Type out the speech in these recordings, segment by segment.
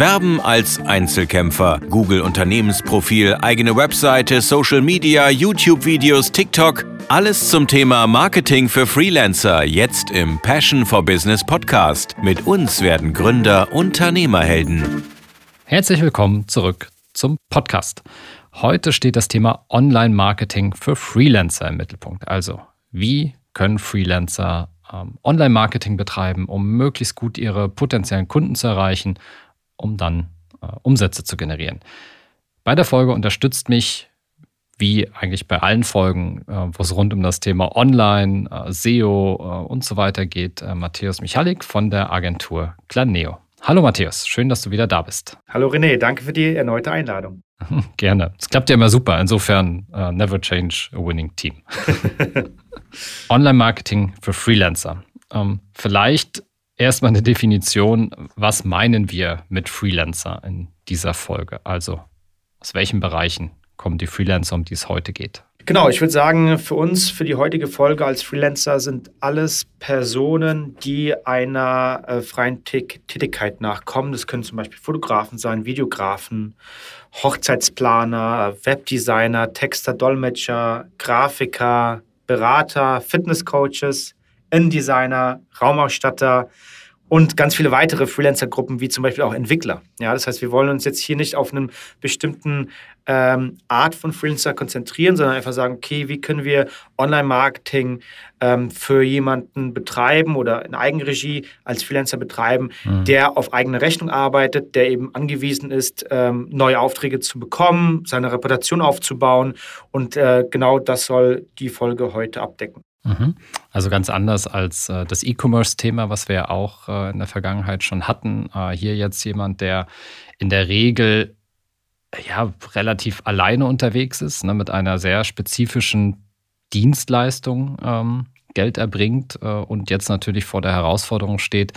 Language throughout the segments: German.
Werben als Einzelkämpfer. Google Unternehmensprofil, eigene Webseite, Social Media, YouTube-Videos, TikTok. Alles zum Thema Marketing für Freelancer jetzt im Passion for Business Podcast. Mit uns werden Gründer Unternehmerhelden. Herzlich willkommen zurück zum Podcast. Heute steht das Thema Online-Marketing für Freelancer im Mittelpunkt. Also, wie können Freelancer ähm, Online-Marketing betreiben, um möglichst gut ihre potenziellen Kunden zu erreichen, um dann äh, Umsätze zu generieren. Bei der Folge unterstützt mich, wie eigentlich bei allen Folgen, äh, wo es rund um das Thema Online, äh, SEO äh, und so weiter geht, äh, Matthäus Michalik von der Agentur Planeo. Hallo Matthäus, schön, dass du wieder da bist. Hallo René, danke für die erneute Einladung. Gerne. Es klappt ja immer super. Insofern, uh, never change a winning team. Online-Marketing für Freelancer. Ähm, vielleicht erstmal eine Definition. Was meinen wir mit Freelancer in dieser Folge? Also, aus welchen Bereichen kommen die Freelancer, um die es heute geht? Genau, ich würde sagen, für uns, für die heutige Folge als Freelancer sind alles Personen, die einer äh, freien Tätigkeit nachkommen. Das können zum Beispiel Fotografen sein, Videografen, Hochzeitsplaner, Webdesigner, Texter, Dolmetscher, Grafiker, Berater, Fitnesscoaches, InDesigner, Raumausstatter, und ganz viele weitere Freelancer-Gruppen, wie zum Beispiel auch Entwickler. Ja, das heißt, wir wollen uns jetzt hier nicht auf einen bestimmten ähm, Art von Freelancer konzentrieren, sondern einfach sagen, okay, wie können wir Online-Marketing ähm, für jemanden betreiben oder in Eigenregie als Freelancer betreiben, mhm. der auf eigene Rechnung arbeitet, der eben angewiesen ist, ähm, neue Aufträge zu bekommen, seine Reputation aufzubauen. Und äh, genau das soll die Folge heute abdecken. Mhm. Also ganz anders als äh, das E-Commerce-Thema, was wir ja auch äh, in der Vergangenheit schon hatten. Äh, hier jetzt jemand, der in der Regel ja relativ alleine unterwegs ist, ne, mit einer sehr spezifischen Dienstleistung ähm, Geld erbringt äh, und jetzt natürlich vor der Herausforderung steht,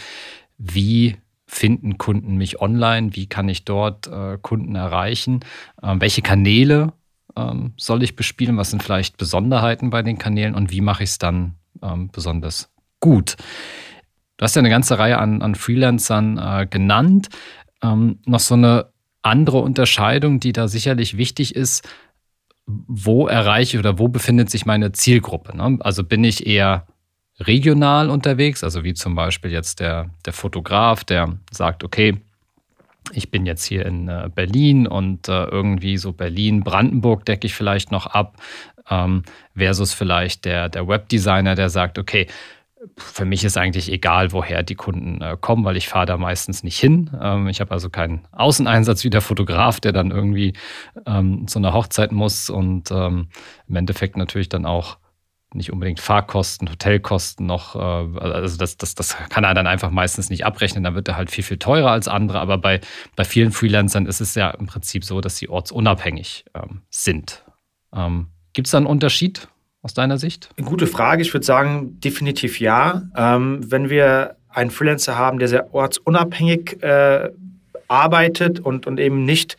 wie finden Kunden mich online, wie kann ich dort äh, Kunden erreichen, ähm, welche Kanäle ähm, soll ich bespielen? Was sind vielleicht Besonderheiten bei den Kanälen und wie mache ich es dann ähm, besonders gut? Du hast ja eine ganze Reihe an, an Freelancern äh, genannt. Ähm, noch so eine andere Unterscheidung, die da sicherlich wichtig ist. Wo erreiche ich oder wo befindet sich meine Zielgruppe? Ne? Also bin ich eher regional unterwegs, also wie zum Beispiel jetzt der, der Fotograf, der sagt, okay, ich bin jetzt hier in äh, Berlin und äh, irgendwie so Berlin-Brandenburg decke ich vielleicht noch ab, ähm, versus vielleicht der, der Webdesigner, der sagt, okay, für mich ist eigentlich egal, woher die Kunden äh, kommen, weil ich fahre da meistens nicht hin. Ähm, ich habe also keinen Außeneinsatz wie der Fotograf, der dann irgendwie ähm, zu einer Hochzeit muss und im Endeffekt natürlich dann auch nicht unbedingt Fahrkosten, Hotelkosten noch, äh, also das, das, das kann er dann einfach meistens nicht abrechnen, dann wird er halt viel, viel teurer als andere. Aber bei, bei vielen Freelancern ist es ja im Prinzip so, dass sie ortsunabhängig ähm, sind. Ähm, Gibt es da einen Unterschied aus deiner Sicht? Gute Frage. Ich würde sagen, definitiv ja. Ähm, wenn wir einen Freelancer haben, der sehr ortsunabhängig äh, arbeitet und, und eben nicht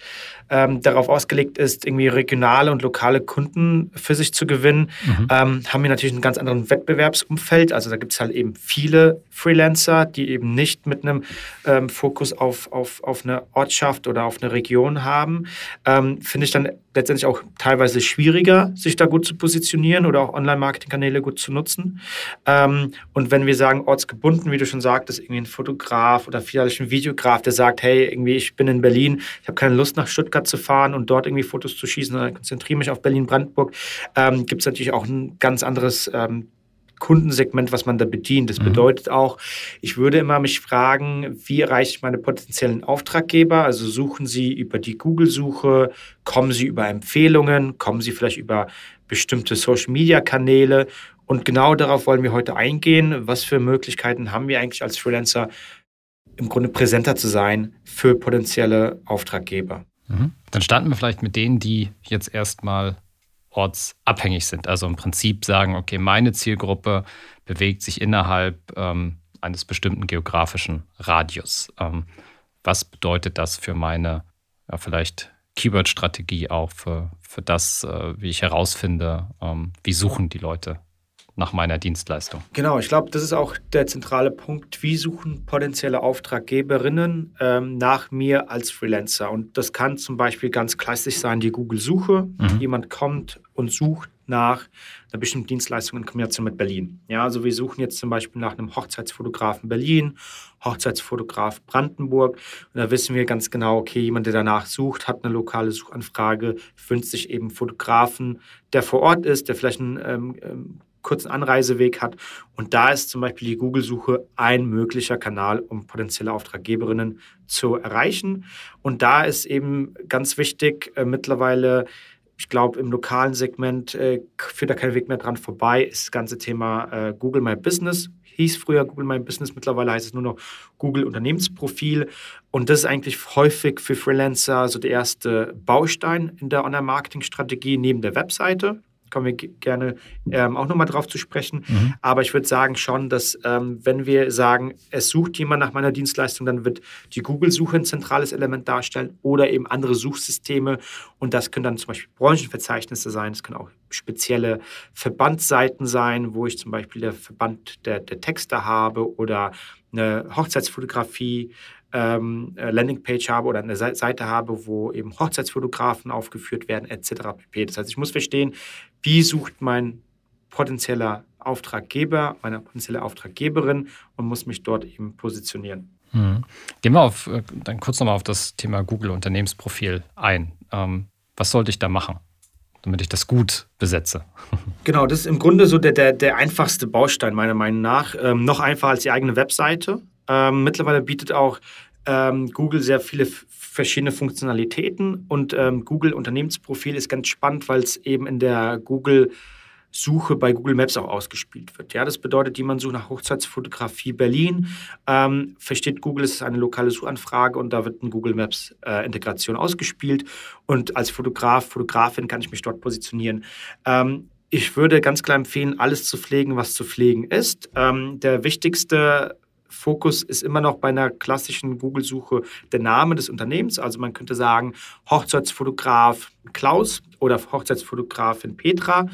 ähm, darauf ausgelegt ist, irgendwie regionale und lokale Kunden für sich zu gewinnen, mhm. ähm, haben wir natürlich einen ganz anderen Wettbewerbsumfeld. Also da gibt es halt eben viele Freelancer, die eben nicht mit einem ähm, Fokus auf, auf, auf eine Ortschaft oder auf eine Region haben. Ähm, finde ich dann letztendlich auch teilweise schwieriger, sich da gut zu positionieren oder auch Online-Marketing-Kanäle gut zu nutzen. Ähm, und wenn wir sagen ortsgebunden, wie du schon sagtest, irgendwie ein Fotograf oder vielleicht ein Videograf, der sagt, hey, irgendwie ich bin in Berlin, ich habe keine Lust nach Stuttgart zu fahren und dort irgendwie Fotos zu schießen, sondern konzentriere mich auf Berlin-Brandenburg, ähm, gibt es natürlich auch ein ganz anderes ähm, Kundensegment, was man da bedient. Das mhm. bedeutet auch, ich würde immer mich fragen, wie erreiche ich meine potenziellen Auftraggeber? Also suchen Sie über die Google-Suche, kommen Sie über Empfehlungen, kommen Sie vielleicht über bestimmte Social-Media-Kanäle. Und genau darauf wollen wir heute eingehen. Was für Möglichkeiten haben wir eigentlich als Freelancer, im Grunde präsenter zu sein für potenzielle Auftraggeber? Mhm. Dann starten wir vielleicht mit denen, die jetzt erstmal ortsabhängig sind. Also im Prinzip sagen, okay, meine Zielgruppe bewegt sich innerhalb ähm, eines bestimmten geografischen Radius. Ähm, was bedeutet das für meine ja, vielleicht Keyword-Strategie auch, für, für das, äh, wie ich herausfinde, ähm, wie suchen die Leute nach meiner Dienstleistung. Genau, ich glaube, das ist auch der zentrale Punkt. Wie suchen potenzielle Auftraggeberinnen ähm, nach mir als Freelancer? Und das kann zum Beispiel ganz klassisch sein, die Google-Suche. Mhm. Jemand kommt und sucht nach einer bestimmten Dienstleistung in Kombination mit Berlin. Ja, also wir suchen jetzt zum Beispiel nach einem Hochzeitsfotografen Berlin, Hochzeitsfotograf Brandenburg. Und da wissen wir ganz genau, okay, jemand, der danach sucht, hat eine lokale Suchanfrage, wünscht sich eben Fotografen, der vor Ort ist, der vielleicht einen ähm, ähm kurzen Anreiseweg hat. Und da ist zum Beispiel die Google-Suche ein möglicher Kanal, um potenzielle Auftraggeberinnen zu erreichen. Und da ist eben ganz wichtig, äh, mittlerweile ich glaube, im lokalen Segment äh, führt da kein Weg mehr dran vorbei, ist das ganze Thema äh, Google My Business. Hieß früher Google My Business, mittlerweile heißt es nur noch Google Unternehmensprofil. Und das ist eigentlich häufig für Freelancer so der erste Baustein in der Online-Marketing-Strategie neben der Webseite kommen wir gerne ähm, auch nochmal drauf zu sprechen. Mhm. Aber ich würde sagen schon, dass ähm, wenn wir sagen, es sucht jemand nach meiner Dienstleistung, dann wird die Google-Suche ein zentrales Element darstellen oder eben andere Suchsysteme. Und das können dann zum Beispiel Branchenverzeichnisse sein, es können auch spezielle Verbandsseiten sein, wo ich zum Beispiel der Verband der, der Texte habe oder eine Hochzeitsfotografie ähm, äh, Landingpage habe oder eine Seite habe, wo eben Hochzeitsfotografen aufgeführt werden, etc. pp. Das heißt, ich muss verstehen, wie sucht mein potenzieller Auftraggeber, meine potenzielle Auftraggeberin und muss mich dort eben positionieren. Mhm. Gehen wir auf, äh, dann kurz nochmal auf das Thema Google Unternehmensprofil ein. Ähm, was sollte ich da machen? damit ich das gut besetze. Genau, das ist im Grunde so der, der, der einfachste Baustein meiner Meinung nach. Ähm, noch einfacher als die eigene Webseite. Ähm, mittlerweile bietet auch ähm, Google sehr viele verschiedene Funktionalitäten und ähm, Google Unternehmensprofil ist ganz spannend, weil es eben in der Google Suche bei Google Maps auch ausgespielt wird. Ja, das bedeutet, jemand sucht nach Hochzeitsfotografie Berlin, ähm, versteht Google, es ist eine lokale Suchanfrage und da wird eine Google Maps äh, Integration ausgespielt und als Fotograf, Fotografin kann ich mich dort positionieren. Ähm, ich würde ganz klar empfehlen, alles zu pflegen, was zu pflegen ist. Ähm, der wichtigste Fokus ist immer noch bei einer klassischen Google-Suche der Name des Unternehmens. Also man könnte sagen Hochzeitsfotograf Klaus oder Hochzeitsfotografin Petra,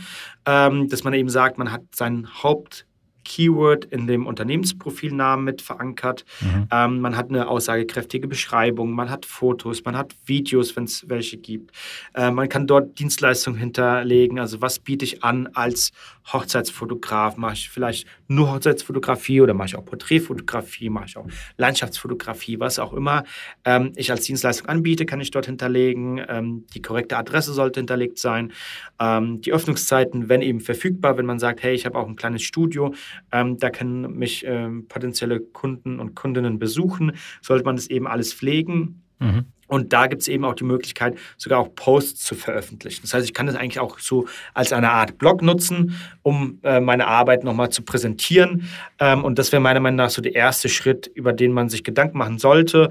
ähm, dass man eben sagt, man hat seinen Haupt Keyword in dem Unternehmensprofilnamen mit verankert. Mhm. Ähm, man hat eine aussagekräftige Beschreibung, man hat Fotos, man hat Videos, wenn es welche gibt. Äh, man kann dort Dienstleistungen hinterlegen. Also was biete ich an als Hochzeitsfotograf? Mache ich vielleicht nur Hochzeitsfotografie oder mache ich auch Porträtfotografie, mache ich auch Landschaftsfotografie, was auch immer ähm, ich als Dienstleistung anbiete, kann ich dort hinterlegen. Ähm, die korrekte Adresse sollte hinterlegt sein. Ähm, die Öffnungszeiten, wenn eben verfügbar, wenn man sagt, hey, ich habe auch ein kleines Studio, ähm, da können mich ähm, potenzielle Kunden und Kundinnen besuchen. Sollte man das eben alles pflegen. Mhm. Und da gibt es eben auch die Möglichkeit, sogar auch Posts zu veröffentlichen. Das heißt, ich kann das eigentlich auch so als eine Art Blog nutzen, um äh, meine Arbeit nochmal zu präsentieren. Ähm, und das wäre meiner Meinung nach so der erste Schritt, über den man sich Gedanken machen sollte.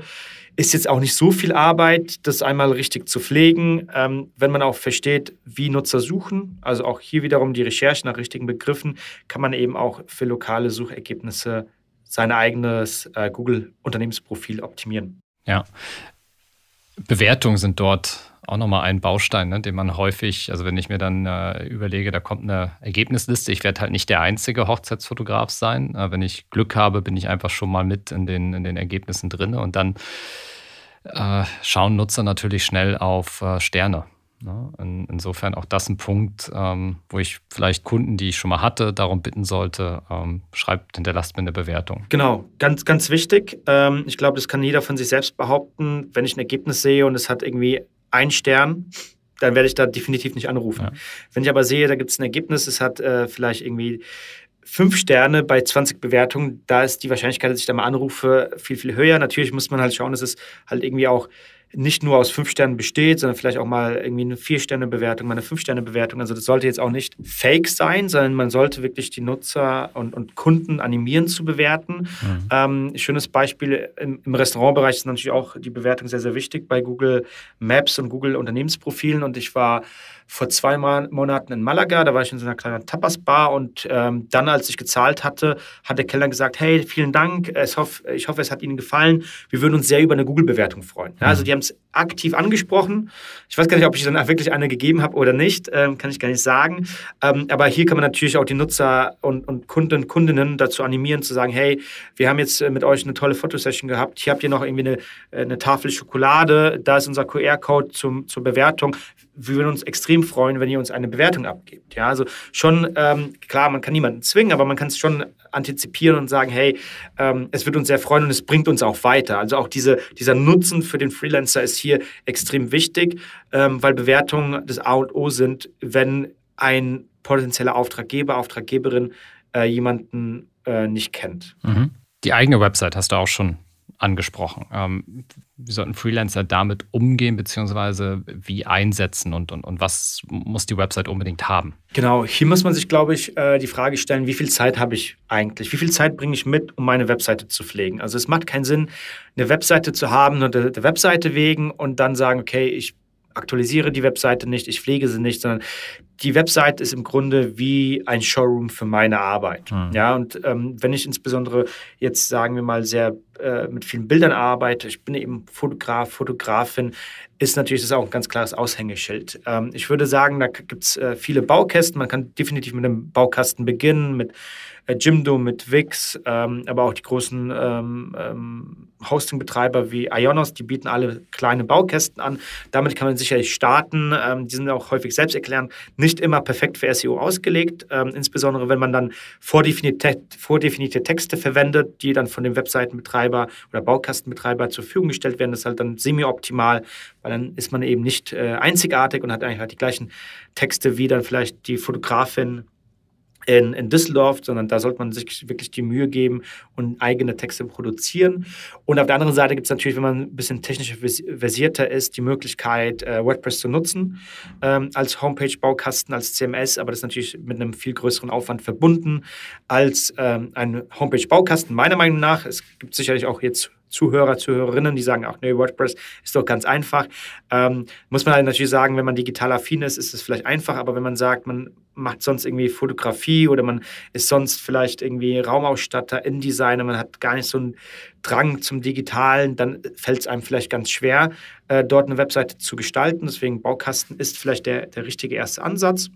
Ist jetzt auch nicht so viel Arbeit, das einmal richtig zu pflegen, ähm, wenn man auch versteht, wie Nutzer suchen. Also auch hier wiederum die Recherche nach richtigen Begriffen, kann man eben auch für lokale Suchergebnisse sein eigenes äh, Google-Unternehmensprofil optimieren. Ja. Bewertungen sind dort auch nochmal ein Baustein, ne, den man häufig, also wenn ich mir dann äh, überlege, da kommt eine Ergebnisliste, ich werde halt nicht der einzige Hochzeitsfotograf sein. Äh, wenn ich Glück habe, bin ich einfach schon mal mit in den, in den Ergebnissen drin und dann äh, schauen Nutzer natürlich schnell auf äh, Sterne. Ne? In, insofern auch das ein Punkt, ähm, wo ich vielleicht Kunden, die ich schon mal hatte, darum bitten sollte, ähm, schreibt, hinterlasst mir eine Bewertung. Genau, ganz, ganz wichtig. Ähm, ich glaube, das kann jeder von sich selbst behaupten. Wenn ich ein Ergebnis sehe und es hat irgendwie einen Stern, dann werde ich da definitiv nicht anrufen. Ja. Wenn ich aber sehe, da gibt es ein Ergebnis, es hat äh, vielleicht irgendwie fünf Sterne bei 20 Bewertungen, da ist die Wahrscheinlichkeit, dass ich da mal anrufe, viel, viel höher. Natürlich muss man halt schauen, dass es halt irgendwie auch nicht nur aus fünf Sternen besteht, sondern vielleicht auch mal irgendwie eine Vier-Sterne-Bewertung, mal eine Fünf-Sterne-Bewertung. Also das sollte jetzt auch nicht fake sein, sondern man sollte wirklich die Nutzer und, und Kunden animieren zu bewerten. Mhm. Ähm, schönes Beispiel im, im, Restaurantbereich ist natürlich auch die Bewertung sehr, sehr wichtig bei Google Maps und Google Unternehmensprofilen. Und ich war vor zwei Monaten in Malaga. Da war ich in so einer kleinen Tapas-Bar und ähm, dann, als ich gezahlt hatte, hat der Kellner gesagt, hey, vielen Dank, ich hoffe, ich hoffe es hat Ihnen gefallen. Wir würden uns sehr über eine Google-Bewertung freuen. Ja, also die haben es aktiv angesprochen. Ich weiß gar nicht, ob ich dann wirklich eine gegeben habe oder nicht, ähm, kann ich gar nicht sagen. Ähm, aber hier kann man natürlich auch die Nutzer und, und Kunden, Kundinnen dazu animieren, zu sagen, hey, wir haben jetzt äh, mit euch eine tolle Fotosession gehabt. Hier habt ihr noch irgendwie eine, äh, eine Tafel Schokolade. Da ist unser QR-Code zur Bewertung. Wir würden uns extrem freuen, wenn ihr uns eine Bewertung abgebt. Ja, also schon, ähm, klar, man kann niemanden zwingen, aber man kann es schon antizipieren und sagen, hey, ähm, es wird uns sehr freuen und es bringt uns auch weiter. Also auch diese, dieser Nutzen für den Freelancer ist hier extrem wichtig, ähm, weil Bewertungen das A und O sind, wenn ein potenzieller Auftraggeber, Auftraggeberin äh, jemanden äh, nicht kennt. Mhm. Die eigene Website hast du auch schon angesprochen. Ähm, wie sollten Freelancer damit umgehen, beziehungsweise wie einsetzen und, und, und was muss die Website unbedingt haben? Genau, hier muss man sich, glaube ich, äh, die Frage stellen, wie viel Zeit habe ich eigentlich? Wie viel Zeit bringe ich mit, um meine Webseite zu pflegen? Also es macht keinen Sinn, eine Webseite zu haben, nur der, Webseite wegen und dann sagen, okay, ich aktualisiere die Webseite nicht, ich pflege sie nicht, sondern die Webseite ist im Grunde wie ein Showroom für meine Arbeit. Mhm. Ja, und ähm, wenn ich insbesondere jetzt, sagen wir mal, sehr äh, mit vielen Bildern arbeite, ich bin eben Fotograf, Fotografin, ist natürlich das auch ein ganz klares Aushängeschild. Ähm, ich würde sagen, da gibt es äh, viele Baukästen. Man kann definitiv mit einem Baukasten beginnen, mit Jimdo, mit Wix, ähm, aber auch die großen ähm, ähm, Hosting-Betreiber wie Ionos, die bieten alle kleine Baukästen an. Damit kann man sicherlich starten. Ähm, die sind auch häufig selbsterklärend, nicht immer perfekt für SEO ausgelegt, ähm, insbesondere wenn man dann vordefinierte, vordefinierte Texte verwendet, die dann von dem Webseitenbetreiber oder Baukastenbetreiber zur Verfügung gestellt werden. Das ist halt dann semi-optimal, weil dann ist man eben nicht äh, einzigartig und hat eigentlich halt die gleichen Texte wie dann vielleicht die Fotografin in, in Düsseldorf, sondern da sollte man sich wirklich die Mühe geben und eigene Texte produzieren. Und auf der anderen Seite gibt es natürlich, wenn man ein bisschen technisch versierter ist, die Möglichkeit, äh, WordPress zu nutzen ähm, als Homepage-Baukasten, als CMS, aber das ist natürlich mit einem viel größeren Aufwand verbunden als ähm, ein Homepage-Baukasten. Meiner Meinung nach, es gibt sicherlich auch jetzt Zuhörer, Zuhörerinnen, die sagen, ach nee, WordPress ist doch ganz einfach. Ähm, muss man halt natürlich sagen, wenn man digital affin ist, ist es vielleicht einfach, aber wenn man sagt, man macht sonst irgendwie Fotografie oder man ist sonst vielleicht irgendwie Raumausstatter, InDesigner, man hat gar nicht so einen Drang zum Digitalen, dann fällt es einem vielleicht ganz schwer, äh, dort eine Webseite zu gestalten. Deswegen Baukasten ist vielleicht der, der richtige erste Ansatz.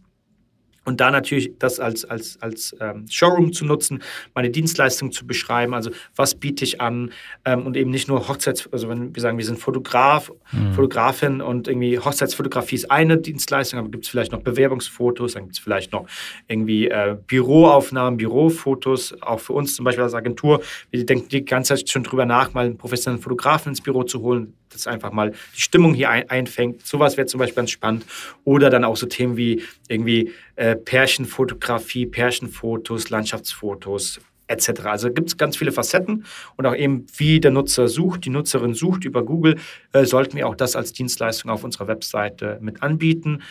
Und da natürlich das als, als, als ähm, Showroom zu nutzen, meine Dienstleistung zu beschreiben, also was biete ich an ähm, und eben nicht nur Hochzeits-, also wenn wir sagen, wir sind Fotograf, mhm. Fotografin und irgendwie Hochzeitsfotografie ist eine Dienstleistung, aber gibt es vielleicht noch Bewerbungsfotos, dann gibt es vielleicht noch irgendwie äh, Büroaufnahmen, Bürofotos, auch für uns zum Beispiel als Agentur. Wir denken die ganze Zeit schon drüber nach, mal einen professionellen Fotografen ins Büro zu holen, das einfach mal die Stimmung hier ein, einfängt. Sowas wäre zum Beispiel ganz spannend. Oder dann auch so Themen wie irgendwie äh, Pärchenfotografie, Pärchenfotos, Landschaftsfotos etc. Also gibt es ganz viele Facetten und auch eben, wie der Nutzer sucht, die Nutzerin sucht über Google, äh, sollten wir auch das als Dienstleistung auf unserer Webseite mit anbieten.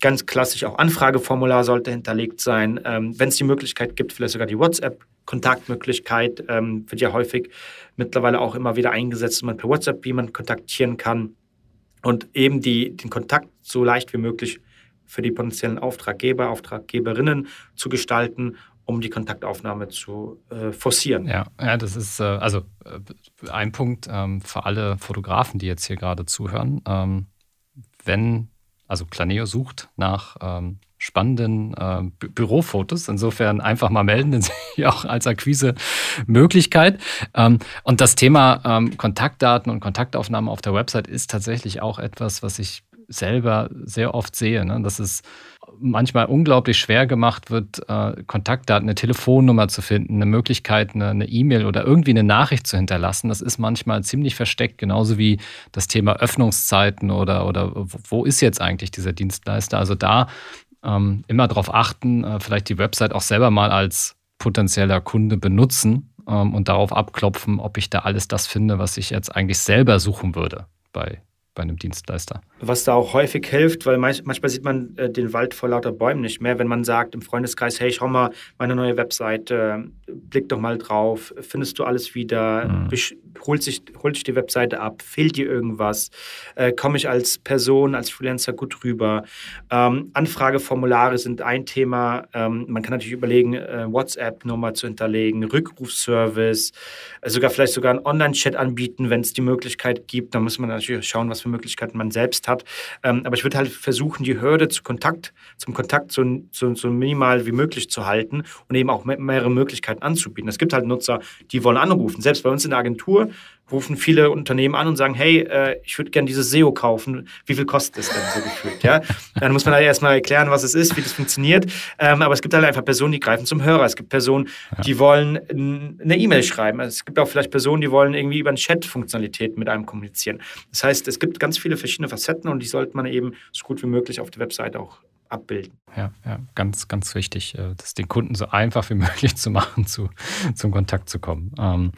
Ganz klassisch auch Anfrageformular sollte hinterlegt sein. Ähm, Wenn es die Möglichkeit gibt, vielleicht sogar die WhatsApp-Kontaktmöglichkeit, ähm, wird ja häufig mittlerweile auch immer wieder eingesetzt, man per WhatsApp jemanden kontaktieren kann und eben die, den Kontakt so leicht wie möglich für die potenziellen Auftraggeber, Auftraggeberinnen zu gestalten, um die Kontaktaufnahme zu äh, forcieren. Ja, ja, das ist äh, also äh, ein Punkt ähm, für alle Fotografen, die jetzt hier gerade zuhören. Ähm, wenn, also Planeo sucht nach ähm, spannenden äh, Bü Bürofotos. Insofern einfach mal melden, denn sie auch als Akquise-Möglichkeit. Ähm, und das Thema ähm, Kontaktdaten und Kontaktaufnahmen auf der Website ist tatsächlich auch etwas, was ich selber sehr oft sehe, ne? dass es manchmal unglaublich schwer gemacht wird, äh, Kontaktdaten, eine Telefonnummer zu finden, eine Möglichkeit, eine E-Mail oder irgendwie eine Nachricht zu hinterlassen. Das ist manchmal ziemlich versteckt, genauso wie das Thema Öffnungszeiten oder, oder wo ist jetzt eigentlich dieser Dienstleister. Also da ähm, immer darauf achten, äh, vielleicht die Website auch selber mal als potenzieller Kunde benutzen ähm, und darauf abklopfen, ob ich da alles das finde, was ich jetzt eigentlich selber suchen würde bei bei einem Dienstleister. Was da auch häufig hilft, weil manchmal sieht man äh, den Wald vor lauter Bäumen nicht mehr, wenn man sagt im Freundeskreis, hey, schau mal, meine neue Webseite, blick doch mal drauf, findest du alles wieder, mhm. Holt sich, holt sich die Webseite ab, fehlt dir irgendwas, äh, komme ich als Person, als Freelancer gut rüber. Ähm, Anfrageformulare sind ein Thema. Ähm, man kann natürlich überlegen, äh, WhatsApp-Nummer zu hinterlegen, Rückrufservice, äh, sogar vielleicht sogar einen Online-Chat anbieten, wenn es die Möglichkeit gibt. Da muss man natürlich schauen, was für Möglichkeiten man selbst hat. Ähm, aber ich würde halt versuchen, die Hürde zu Kontakt, zum Kontakt so, so, so minimal wie möglich zu halten und eben auch mehrere Möglichkeiten anzubieten. Es gibt halt Nutzer, die wollen anrufen. Selbst bei uns in der Agentur rufen viele Unternehmen an und sagen, hey, äh, ich würde gerne dieses SEO kaufen. Wie viel kostet es denn so gefühlt? Ja? Dann muss man halt erstmal erklären, was es ist, wie das funktioniert. Ähm, aber es gibt halt einfach Personen, die greifen zum Hörer. Es gibt Personen, ja. die wollen eine E-Mail schreiben. Es gibt auch vielleicht Personen, die wollen irgendwie über eine Chat-Funktionalität mit einem kommunizieren. Das heißt, es gibt ganz viele verschiedene Facetten und die sollte man eben so gut wie möglich auf der Webseite auch abbilden. Ja, ja, ganz, ganz wichtig, äh, das den Kunden so einfach wie möglich zu machen, zu, zum Kontakt zu kommen. Ähm,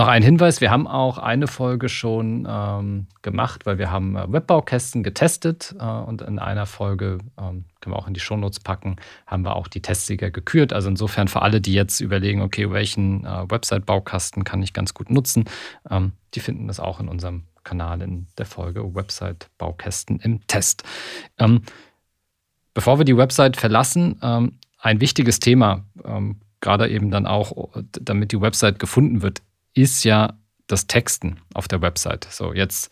noch ein Hinweis, wir haben auch eine Folge schon ähm, gemacht, weil wir haben äh, Webbaukästen getestet äh, und in einer Folge, ähm, können wir auch in die Shownotes packen, haben wir auch die Testsieger gekürt. Also insofern für alle, die jetzt überlegen, okay, welchen äh, Website-Baukasten kann ich ganz gut nutzen, ähm, die finden das auch in unserem Kanal in der Folge Website-Baukästen im Test. Ähm, bevor wir die Website verlassen, ähm, ein wichtiges Thema, ähm, gerade eben dann auch, damit die Website gefunden wird, ist ja das Texten auf der Website. So, jetzt,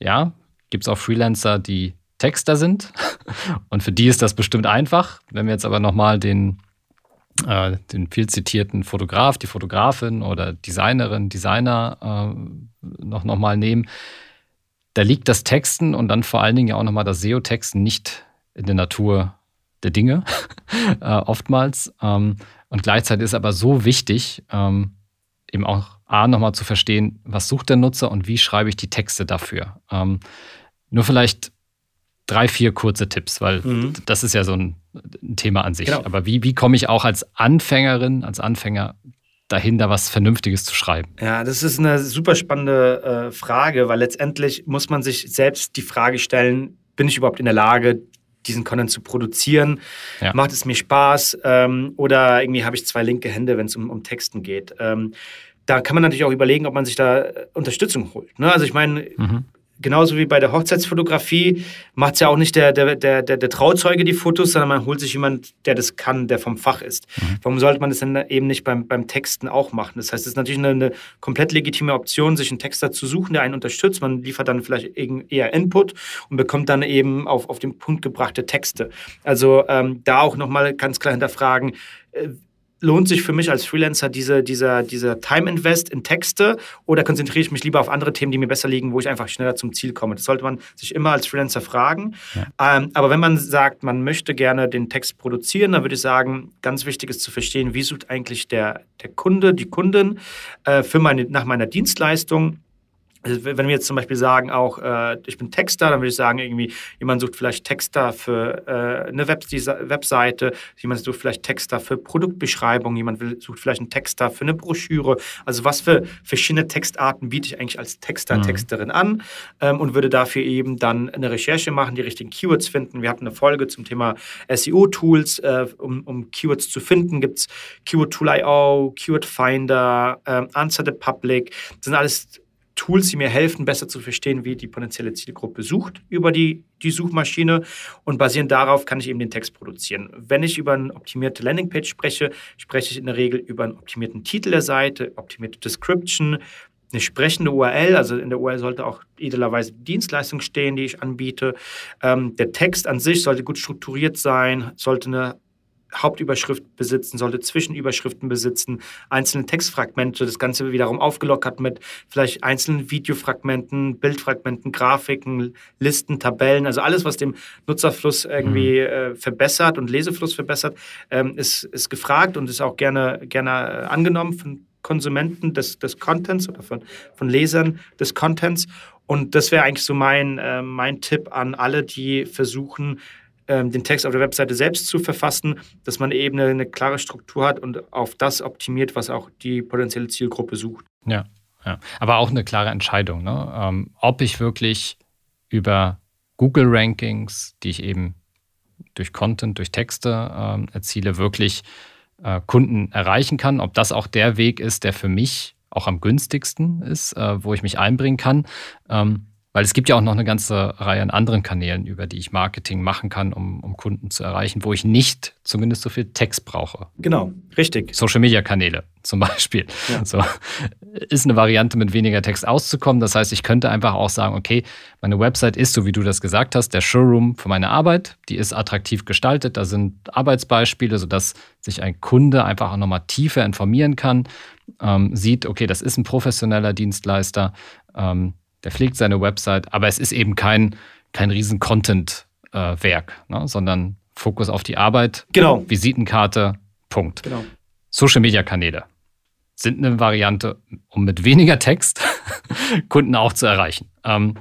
ja, gibt es auch Freelancer, die Texter sind. Und für die ist das bestimmt einfach. Wenn wir jetzt aber nochmal den, äh, den viel zitierten Fotograf, die Fotografin oder Designerin, Designer äh, noch, noch mal nehmen, da liegt das Texten und dann vor allen Dingen ja auch nochmal das SEO-Texten nicht in der Natur der Dinge, äh, oftmals. Ähm, und gleichzeitig ist aber so wichtig, ähm, eben auch A, nochmal zu verstehen, was sucht der Nutzer und wie schreibe ich die Texte dafür. Ähm, nur vielleicht drei, vier kurze Tipps, weil mhm. das ist ja so ein, ein Thema an sich. Genau. Aber wie, wie komme ich auch als Anfängerin, als Anfänger dahin, da was Vernünftiges zu schreiben? Ja, das ist eine super spannende äh, Frage, weil letztendlich muss man sich selbst die Frage stellen, bin ich überhaupt in der Lage, diesen Content zu produzieren? Ja. Macht es mir Spaß? Ähm, oder irgendwie habe ich zwei linke Hände, wenn es um, um Texten geht? Ähm, da kann man natürlich auch überlegen, ob man sich da äh, Unterstützung holt. Ne? Also ich meine, mhm genauso wie bei der Hochzeitsfotografie macht es ja auch nicht der, der, der, der, Trauzeuge die Fotos, sondern man holt sich jemand, der das kann, der vom Fach ist. Mhm. Warum sollte man das dann eben nicht beim, beim Texten auch machen? Das heißt, es ist natürlich eine, eine, komplett legitime Option, sich einen Texter zu suchen, der einen unterstützt. Man liefert dann vielleicht eher Input und bekommt dann eben auf, auf den Punkt gebrachte Texte. Also ähm, da auch nochmal ganz klar hinterfragen, äh, lohnt sich für mich als Freelancer diese, dieser, dieser Time-Invest in Texte oder konzentriere ich mich lieber auf andere Themen, die mir besser liegen, wo ich einfach schneller zum Ziel komme? Das sollte man sich immer als Freelancer fragen. Ja. Ähm, aber wenn man sagt, man möchte gerne den Text produzieren, dann würde ich sagen, ganz wichtig ist zu verstehen, wie sucht eigentlich der, der Kunde, die Kundin äh, für meine, nach meiner Dienstleistung also wenn wir jetzt zum Beispiel sagen, auch äh, ich bin Texter, dann würde ich sagen, irgendwie jemand sucht vielleicht Texter für äh, eine Web Webseite, jemand sucht vielleicht Texter für Produktbeschreibung, jemand will, sucht vielleicht einen Texter für eine Broschüre. Also was für verschiedene Textarten biete ich eigentlich als Texter, mhm. Texterin an ähm, und würde dafür eben dann eine Recherche machen, die richtigen Keywords finden. Wir hatten eine Folge zum Thema SEO-Tools, äh, um, um, Keywords zu finden, gibt es Keyword Tool.io, Keyword Finder, äh, Answer the Public. Das sind alles Tools, die mir helfen, besser zu verstehen, wie die potenzielle Zielgruppe sucht über die, die Suchmaschine. Und basierend darauf kann ich eben den Text produzieren. Wenn ich über eine optimierte Landingpage spreche, spreche ich in der Regel über einen optimierten Titel der Seite, optimierte Description, eine sprechende URL, also in der URL sollte auch idealerweise die Dienstleistung stehen, die ich anbiete. Ähm, der Text an sich sollte gut strukturiert sein, sollte eine Hauptüberschrift besitzen, sollte Zwischenüberschriften besitzen, einzelne Textfragmente, das Ganze wiederum aufgelockert mit vielleicht einzelnen Videofragmenten, Bildfragmenten, Grafiken, Listen, Tabellen, also alles, was dem Nutzerfluss irgendwie mhm. äh, verbessert und Lesefluss verbessert, ähm, ist, ist gefragt und ist auch gerne, gerne äh, angenommen von Konsumenten des, des Contents oder von, von Lesern des Contents. Und das wäre eigentlich so mein, äh, mein Tipp an alle, die versuchen, ähm, den Text auf der Webseite selbst zu verfassen, dass man eben eine, eine klare Struktur hat und auf das optimiert, was auch die potenzielle Zielgruppe sucht. Ja, ja. aber auch eine klare Entscheidung, ne? ähm, ob ich wirklich über Google-Rankings, die ich eben durch Content, durch Texte ähm, erziele, wirklich äh, Kunden erreichen kann, ob das auch der Weg ist, der für mich auch am günstigsten ist, äh, wo ich mich einbringen kann. Ähm, weil es gibt ja auch noch eine ganze Reihe an anderen Kanälen, über die ich Marketing machen kann, um, um Kunden zu erreichen, wo ich nicht zumindest so viel Text brauche. Genau, richtig. Social Media Kanäle zum Beispiel. Ja. So, ist eine Variante, mit weniger Text auszukommen. Das heißt, ich könnte einfach auch sagen, okay, meine Website ist, so wie du das gesagt hast, der Showroom für meine Arbeit. Die ist attraktiv gestaltet. Da sind Arbeitsbeispiele, sodass sich ein Kunde einfach auch nochmal tiefer informieren kann, ähm, sieht, okay, das ist ein professioneller Dienstleister. Ähm, der pflegt seine Website, aber es ist eben kein, kein riesen Content-Werk, äh, ne, sondern Fokus auf die Arbeit, genau. Visitenkarte, Punkt. Genau. Social-Media-Kanäle sind eine Variante, um mit weniger Text Kunden auch zu erreichen. Ähm,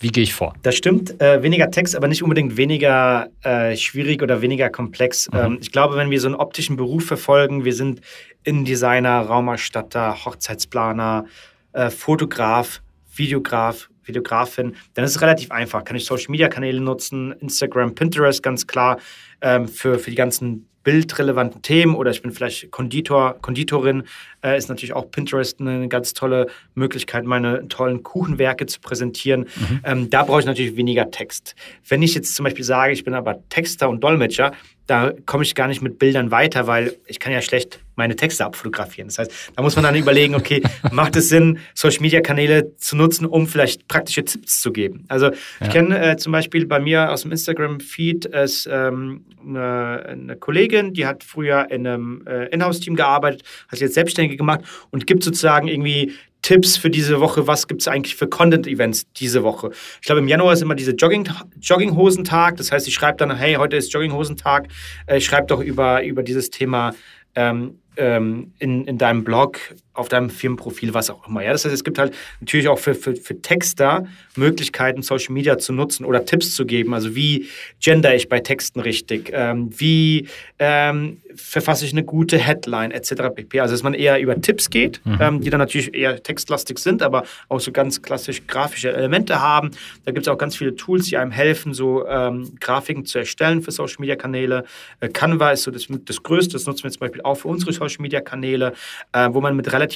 wie gehe ich vor? Das stimmt. Äh, weniger Text, aber nicht unbedingt weniger äh, schwierig oder weniger komplex. Mhm. Ähm, ich glaube, wenn wir so einen optischen Beruf verfolgen, wir sind Innendesigner, Raumerstatter, Hochzeitsplaner, äh, Fotograf, Videograf, Videografin, dann ist es relativ einfach. Kann ich Social Media Kanäle nutzen, Instagram, Pinterest ganz klar ähm, für, für die ganzen bildrelevanten Themen oder ich bin vielleicht Konditor, Konditorin, äh, ist natürlich auch Pinterest eine ganz tolle Möglichkeit, meine tollen Kuchenwerke zu präsentieren. Mhm. Ähm, da brauche ich natürlich weniger Text. Wenn ich jetzt zum Beispiel sage, ich bin aber Texter und Dolmetscher, da komme ich gar nicht mit Bildern weiter, weil ich kann ja schlecht meine Texte abfotografieren. Das heißt, da muss man dann überlegen, okay, macht es Sinn, Social-Media-Kanäle zu nutzen, um vielleicht praktische Tipps zu geben? Also ja. ich kenne äh, zum Beispiel bei mir aus dem Instagram-Feed ist ähm, eine, eine, Kollegin, die hat früher in einem äh, Inhouse-Team gearbeitet, hat sich jetzt selbstständig gemacht und gibt sozusagen irgendwie Tipps für diese Woche, was gibt es eigentlich für Content-Events diese Woche. Ich glaube, im Januar ist immer diese Jogging, Jogginghosentag. Das heißt, ich schreibe dann, hey, heute ist Jogginghosentag. Äh, ich schreibe doch über, über dieses Thema ähm, ähm, in, in deinem Blog, auf deinem Firmenprofil, was auch immer. Ja? Das heißt, es gibt halt natürlich auch für, für, für Texter Möglichkeiten, Social Media zu nutzen oder Tipps zu geben. Also wie gender ich bei Texten richtig? Ähm, wie ähm, verfasse ich eine gute Headline etc. pp. Also dass man eher über Tipps geht, mhm. ähm, die dann natürlich eher textlastig sind, aber auch so ganz klassisch grafische Elemente haben. Da gibt es auch ganz viele Tools, die einem helfen, so ähm, Grafiken zu erstellen für Social Media Kanäle. Äh, Canva ist so das, das Größte, das nutzen wir zum Beispiel auch für unsere Social Media Kanäle, äh, wo man mit relativ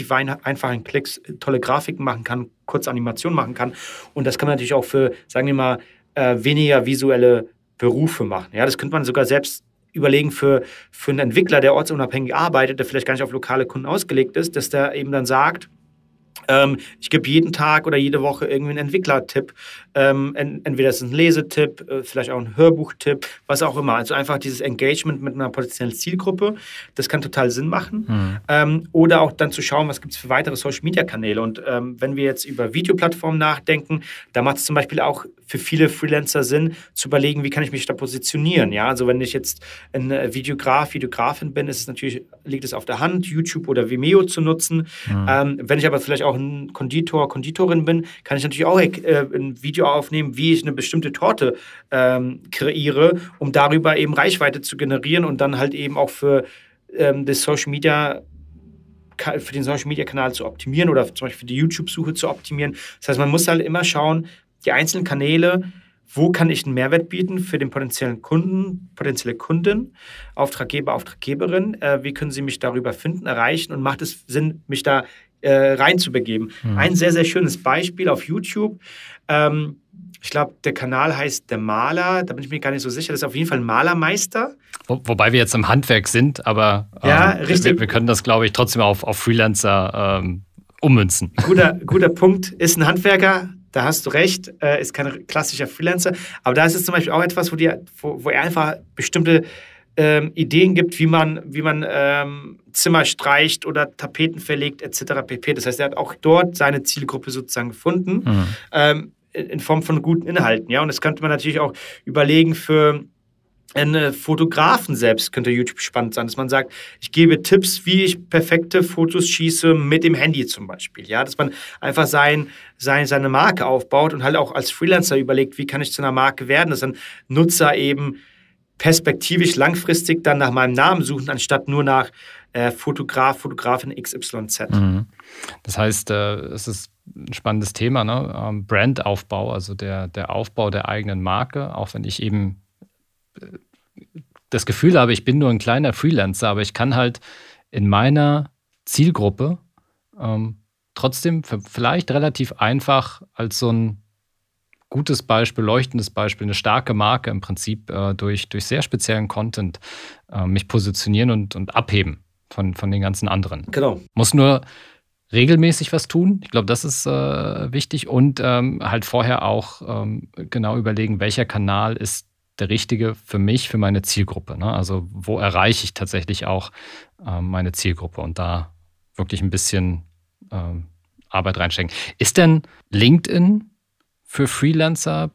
einfachen Klicks tolle Grafiken machen kann, kurze Animationen machen kann. Und das kann man natürlich auch für, sagen wir mal, äh, weniger visuelle Berufe machen. Ja, das könnte man sogar selbst überlegen für, für einen Entwickler, der ortsunabhängig arbeitet, der vielleicht gar nicht auf lokale Kunden ausgelegt ist, dass der eben dann sagt, ähm, ich gebe jeden Tag oder jede Woche irgendwie einen Entwicklertipp. Ähm, entweder ist es ein Lesetipp, äh, vielleicht auch ein Hörbuchtipp, was auch immer. Also einfach dieses Engagement mit einer potenziellen Zielgruppe, das kann total Sinn machen. Mhm. Ähm, oder auch dann zu schauen, was gibt es für weitere Social-Media-Kanäle. Und ähm, wenn wir jetzt über Videoplattformen nachdenken, da macht es zum Beispiel auch für viele Freelancer Sinn, zu überlegen, wie kann ich mich da positionieren. Ja? Also wenn ich jetzt ein äh, Videograf, Videografin bin, ist es natürlich, liegt es auf der Hand, YouTube oder Vimeo zu nutzen. Mhm. Wenn ich aber vielleicht auch ein Konditor, Konditorin bin, kann ich natürlich auch äh, ein Video aufnehmen, wie ich eine bestimmte Torte ähm, kreiere, um darüber eben Reichweite zu generieren und dann halt eben auch für ähm, das Social Media für den Social Media Kanal zu optimieren oder zum Beispiel für die YouTube-Suche zu optimieren. Das heißt, man muss halt immer schauen, die einzelnen Kanäle, wo kann ich einen Mehrwert bieten für den potenziellen Kunden, potenzielle Kunden, Auftraggeber, Auftraggeberin, äh, wie können sie mich darüber finden, erreichen und macht es Sinn, mich da äh, reinzubegeben. Mhm. Ein sehr, sehr schönes Beispiel auf YouTube. Ähm, ich glaube, der Kanal heißt Der Maler, da bin ich mir gar nicht so sicher. Das ist auf jeden Fall ein Malermeister. Wo, wobei wir jetzt im Handwerk sind, aber ähm, ja, richtig. Wir, wir, können das, glaube ich, trotzdem auf, auf Freelancer ähm, ummünzen. Guter, guter Punkt. Ist ein Handwerker, da hast du recht, äh, ist kein klassischer Freelancer. Aber da ist es zum Beispiel auch etwas, wo, die, wo, wo er einfach bestimmte ähm, Ideen gibt, wie man, wie man ähm, Zimmer streicht oder Tapeten verlegt, etc. pp. Das heißt, er hat auch dort seine Zielgruppe sozusagen gefunden, mhm. ähm, in Form von guten Inhalten. Ja? Und das könnte man natürlich auch überlegen für einen Fotografen selbst könnte YouTube spannend sein, dass man sagt, ich gebe Tipps, wie ich perfekte Fotos schieße mit dem Handy zum Beispiel. Ja, dass man einfach sein, sein, seine Marke aufbaut und halt auch als Freelancer überlegt, wie kann ich zu einer Marke werden, dass ein Nutzer eben perspektivisch langfristig dann nach meinem Namen suchen, anstatt nur nach äh, Fotograf, Fotografin XYZ. Mhm. Das heißt, äh, es ist ein spannendes Thema, ne? Ähm, Brandaufbau, also der, der Aufbau der eigenen Marke, auch wenn ich eben äh, das Gefühl habe, ich bin nur ein kleiner Freelancer, aber ich kann halt in meiner Zielgruppe ähm, trotzdem vielleicht relativ einfach als so ein gutes Beispiel, leuchtendes Beispiel, eine starke Marke im Prinzip äh, durch, durch sehr speziellen Content äh, mich positionieren und, und abheben von, von den ganzen anderen. Genau. Muss nur regelmäßig was tun. Ich glaube, das ist äh, wichtig und ähm, halt vorher auch ähm, genau überlegen, welcher Kanal ist der richtige für mich, für meine Zielgruppe. Ne? Also wo erreiche ich tatsächlich auch ähm, meine Zielgruppe und da wirklich ein bisschen ähm, Arbeit reinstecken. Ist denn LinkedIn für Freelancer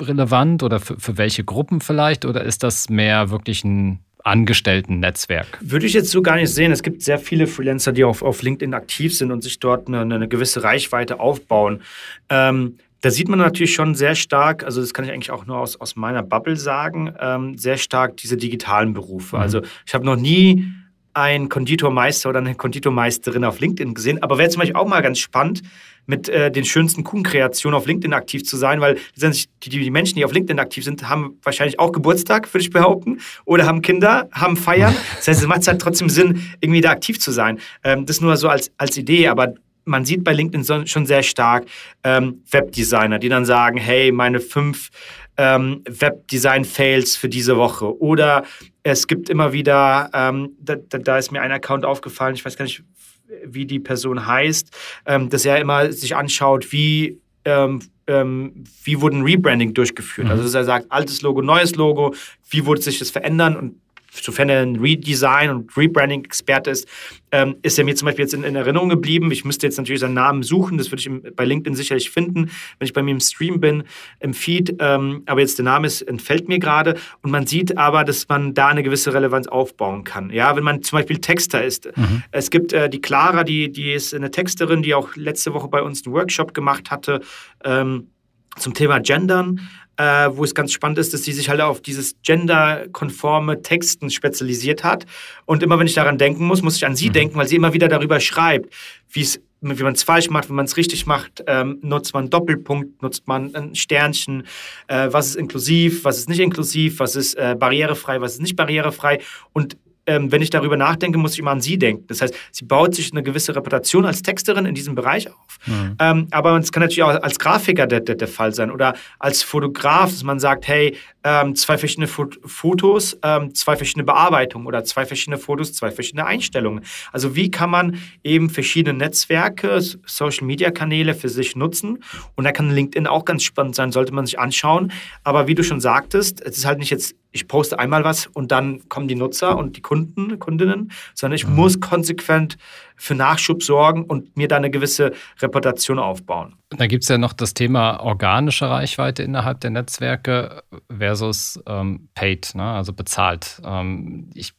relevant oder für, für welche Gruppen vielleicht? Oder ist das mehr wirklich ein Angestellten-Netzwerk? Würde ich jetzt so gar nicht sehen. Es gibt sehr viele Freelancer, die auf, auf LinkedIn aktiv sind und sich dort eine, eine gewisse Reichweite aufbauen. Ähm, da sieht man natürlich schon sehr stark, also das kann ich eigentlich auch nur aus, aus meiner Bubble sagen, ähm, sehr stark diese digitalen Berufe. Mhm. Also ich habe noch nie einen Konditormeister oder eine Konditormeisterin auf LinkedIn gesehen, aber wäre zum Beispiel auch mal ganz spannend, mit äh, den schönsten Kuchenkreationen auf LinkedIn aktiv zu sein, weil die, die, Menschen, die auf LinkedIn aktiv sind, haben wahrscheinlich auch Geburtstag, würde ich behaupten, oder haben Kinder, haben Feiern. Das heißt, es macht halt trotzdem Sinn, irgendwie da aktiv zu sein. Ähm, das nur so als, als Idee, aber man sieht bei LinkedIn schon sehr stark ähm, Webdesigner, die dann sagen, hey, meine fünf ähm, Webdesign-Fails für diese Woche. Oder es gibt immer wieder, ähm, da, da, ist mir ein Account aufgefallen, ich weiß gar nicht, wie die Person heißt, ähm, dass er immer sich anschaut, wie ähm, ähm, wie wurde ein Rebranding durchgeführt. Mhm. Also dass er sagt, altes Logo, neues Logo, wie wurde sich das verändern und sofern er ein Redesign und Rebranding-Experte ist, ähm, ist er mir zum Beispiel jetzt in, in, Erinnerung geblieben. Ich müsste jetzt natürlich seinen Namen suchen, das würde ich bei LinkedIn sicherlich finden, wenn ich bei mir im Stream bin, im Feed. Ähm, aber jetzt der Name ist, entfällt mir gerade. Und man sieht aber, dass man da eine gewisse Relevanz aufbauen kann. Ja, wenn man zum Beispiel Texter ist. Mhm. Es gibt äh, die Clara, die, die ist eine Texterin, die auch letzte Woche bei uns einen Workshop gemacht hatte. Ähm, zum Thema Gendern äh, wo es ganz spannend ist, dass sie sich halt auf dieses genderkonforme Texten spezialisiert hat. Und immer wenn ich daran denken muss, muss ich an sie mhm. denken, weil sie immer wieder darüber schreibt, wie es wie man es falsch macht, wenn man es richtig macht, ähm, nutzt man Doppelpunkt, nutzt man ein Sternchen, äh, was ist inklusiv, was ist nicht inklusiv, was ist äh, barrierefrei, was ist nicht barrierefrei. Und ähm, wenn ich darüber nachdenke, muss ich immer an sie denken. Das heißt, sie baut sich eine gewisse Reputation als Texterin in diesem Bereich auf. Mhm. Ähm, aber es kann natürlich auch als Grafiker der, der, der, Fall sein oder als Fotograf, dass man sagt, hey, ähm, zwei verschiedene Fot Fotos, ähm, zwei verschiedene Bearbeitungen oder zwei verschiedene Fotos, zwei verschiedene Einstellungen. Also wie kann man eben verschiedene Netzwerke, Social-Media-Kanäle für sich nutzen? Und da kann LinkedIn auch ganz spannend sein, sollte man sich anschauen. Aber wie du schon sagtest, es ist halt nicht jetzt ich poste einmal was und dann kommen die Nutzer und die Kunden, Kundinnen, sondern ich mhm. muss konsequent für Nachschub sorgen und mir da eine gewisse Reputation aufbauen. Da gibt es ja noch das Thema organische Reichweite innerhalb der Netzwerke versus ähm, paid, ne? also bezahlt. Ähm, ich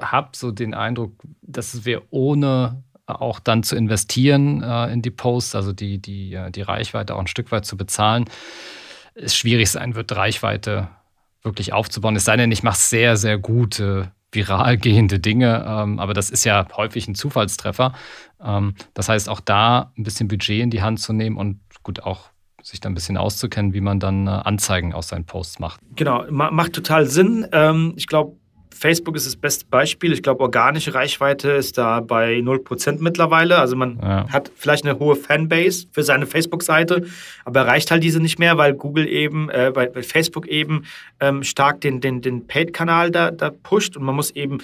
habe so den Eindruck, dass wir ohne auch dann zu investieren äh, in die Posts, also die, die, äh, die Reichweite auch ein Stück weit zu bezahlen, es schwierig sein wird, Reichweite wirklich aufzubauen. Es sei denn, ich mache sehr, sehr gute, viral gehende Dinge, ähm, aber das ist ja häufig ein Zufallstreffer. Ähm, das heißt, auch da ein bisschen Budget in die Hand zu nehmen und gut auch sich da ein bisschen auszukennen, wie man dann äh, Anzeigen aus seinen Posts macht. Genau, macht total Sinn. Ähm, ich glaube, Facebook ist das beste Beispiel. Ich glaube, organische Reichweite ist da bei 0% mittlerweile. Also man ja. hat vielleicht eine hohe Fanbase für seine Facebook-Seite, aber erreicht halt diese nicht mehr, weil Google eben, äh, bei, bei, Facebook eben ähm, stark den, den, den Paid-Kanal da, da pusht und man muss eben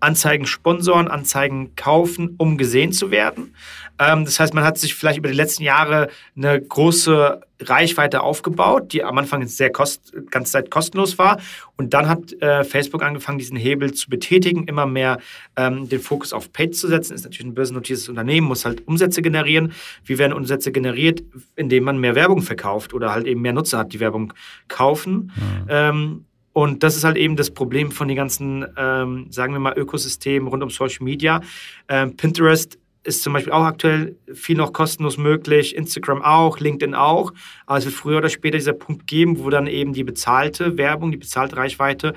Anzeigen sponsoren, Anzeigen kaufen, um gesehen zu werden. Ähm, das heißt, man hat sich vielleicht über die letzten Jahre eine große Reichweite aufgebaut, die am Anfang sehr kost, ganze Zeit kostenlos war. Und dann hat äh, Facebook angefangen, diesen Hebel zu betätigen, immer mehr ähm, den Fokus auf Paid zu setzen. Ist natürlich ein börsennotiertes Unternehmen, muss halt Umsätze generieren. Wie werden Umsätze generiert? Indem man mehr Werbung verkauft oder halt eben mehr Nutzer hat, die Werbung kaufen. Mhm. Ähm, und das ist halt eben das Problem von den ganzen, ähm, sagen wir mal, Ökosystemen rund um Social Media. Ähm, Pinterest ist zum Beispiel auch aktuell viel noch kostenlos möglich, Instagram auch, LinkedIn auch. Aber es wird früher oder später dieser Punkt geben, wo dann eben die bezahlte Werbung, die bezahlte Reichweite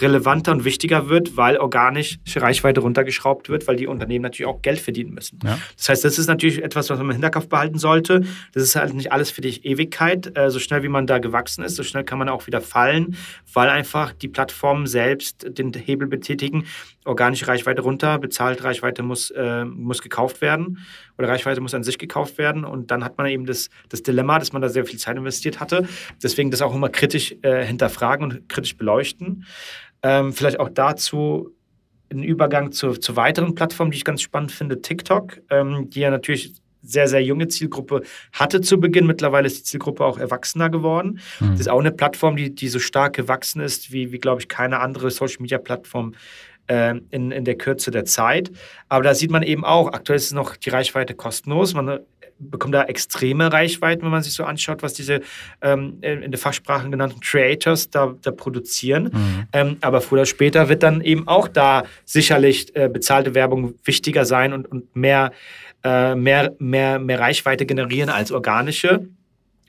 relevanter und wichtiger wird, weil organische Reichweite runtergeschraubt wird, weil die Unternehmen natürlich auch Geld verdienen müssen. Ja. Das heißt, das ist natürlich etwas, was man im Hinterkopf behalten sollte. Das ist halt nicht alles für die Ewigkeit. Äh, so schnell wie man da gewachsen ist, so schnell kann man auch wieder fallen, weil einfach die Plattformen selbst den Hebel betätigen. Organische Reichweite runter, bezahlt Reichweite muss, äh, muss gekauft werden oder Reichweite muss an sich gekauft werden. Und dann hat man eben das, das Dilemma, dass man da sehr viel Zeit investiert hatte. Deswegen das auch immer kritisch äh, hinterfragen und kritisch beleuchten. Ähm, vielleicht auch dazu ein Übergang zu, zu weiteren Plattformen, die ich ganz spannend finde, TikTok, ähm, die ja natürlich sehr, sehr junge Zielgruppe hatte zu Beginn. Mittlerweile ist die Zielgruppe auch erwachsener geworden. Mhm. Das ist auch eine Plattform, die, die so stark gewachsen ist, wie, wie glaube ich, keine andere Social-Media-Plattform in, in der Kürze der Zeit. Aber da sieht man eben auch, aktuell ist noch die Reichweite kostenlos. Man äh, bekommt da extreme Reichweiten, wenn man sich so anschaut, was diese ähm, in der Fachsprache genannten Creators da, da produzieren. Mhm. Ähm, aber früher oder später wird dann eben auch da sicherlich äh, bezahlte Werbung wichtiger sein und, und mehr, äh, mehr, mehr, mehr Reichweite generieren als organische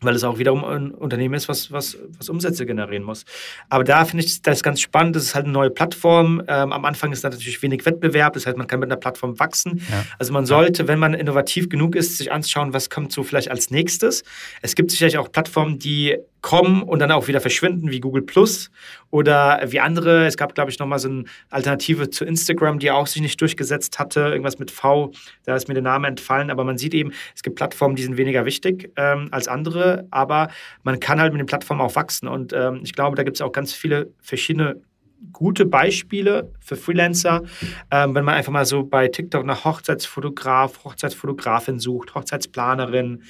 weil es auch wiederum ein Unternehmen ist, was, was, was Umsätze generieren muss. Aber da finde ich das ganz spannend. Das ist halt eine neue Plattform. Ähm, am Anfang ist da natürlich wenig Wettbewerb. Das heißt, man kann mit einer Plattform wachsen. Ja. Also man sollte, wenn man innovativ genug ist, sich anschauen, was kommt so vielleicht als nächstes. Es gibt sicherlich auch Plattformen, die kommen und dann auch wieder verschwinden, wie Google Plus oder wie andere. Es gab, glaube ich, nochmal so eine Alternative zu Instagram, die auch sich nicht durchgesetzt hatte. Irgendwas mit V, da ist mir der Name entfallen. Aber man sieht eben, es gibt Plattformen, die sind weniger wichtig ähm, als andere, aber man kann halt mit den Plattformen auch wachsen. Und ähm, ich glaube, da gibt es auch ganz viele verschiedene gute Beispiele für Freelancer. Ähm, wenn man einfach mal so bei TikTok nach Hochzeitsfotograf, Hochzeitsfotografin sucht, Hochzeitsplanerin,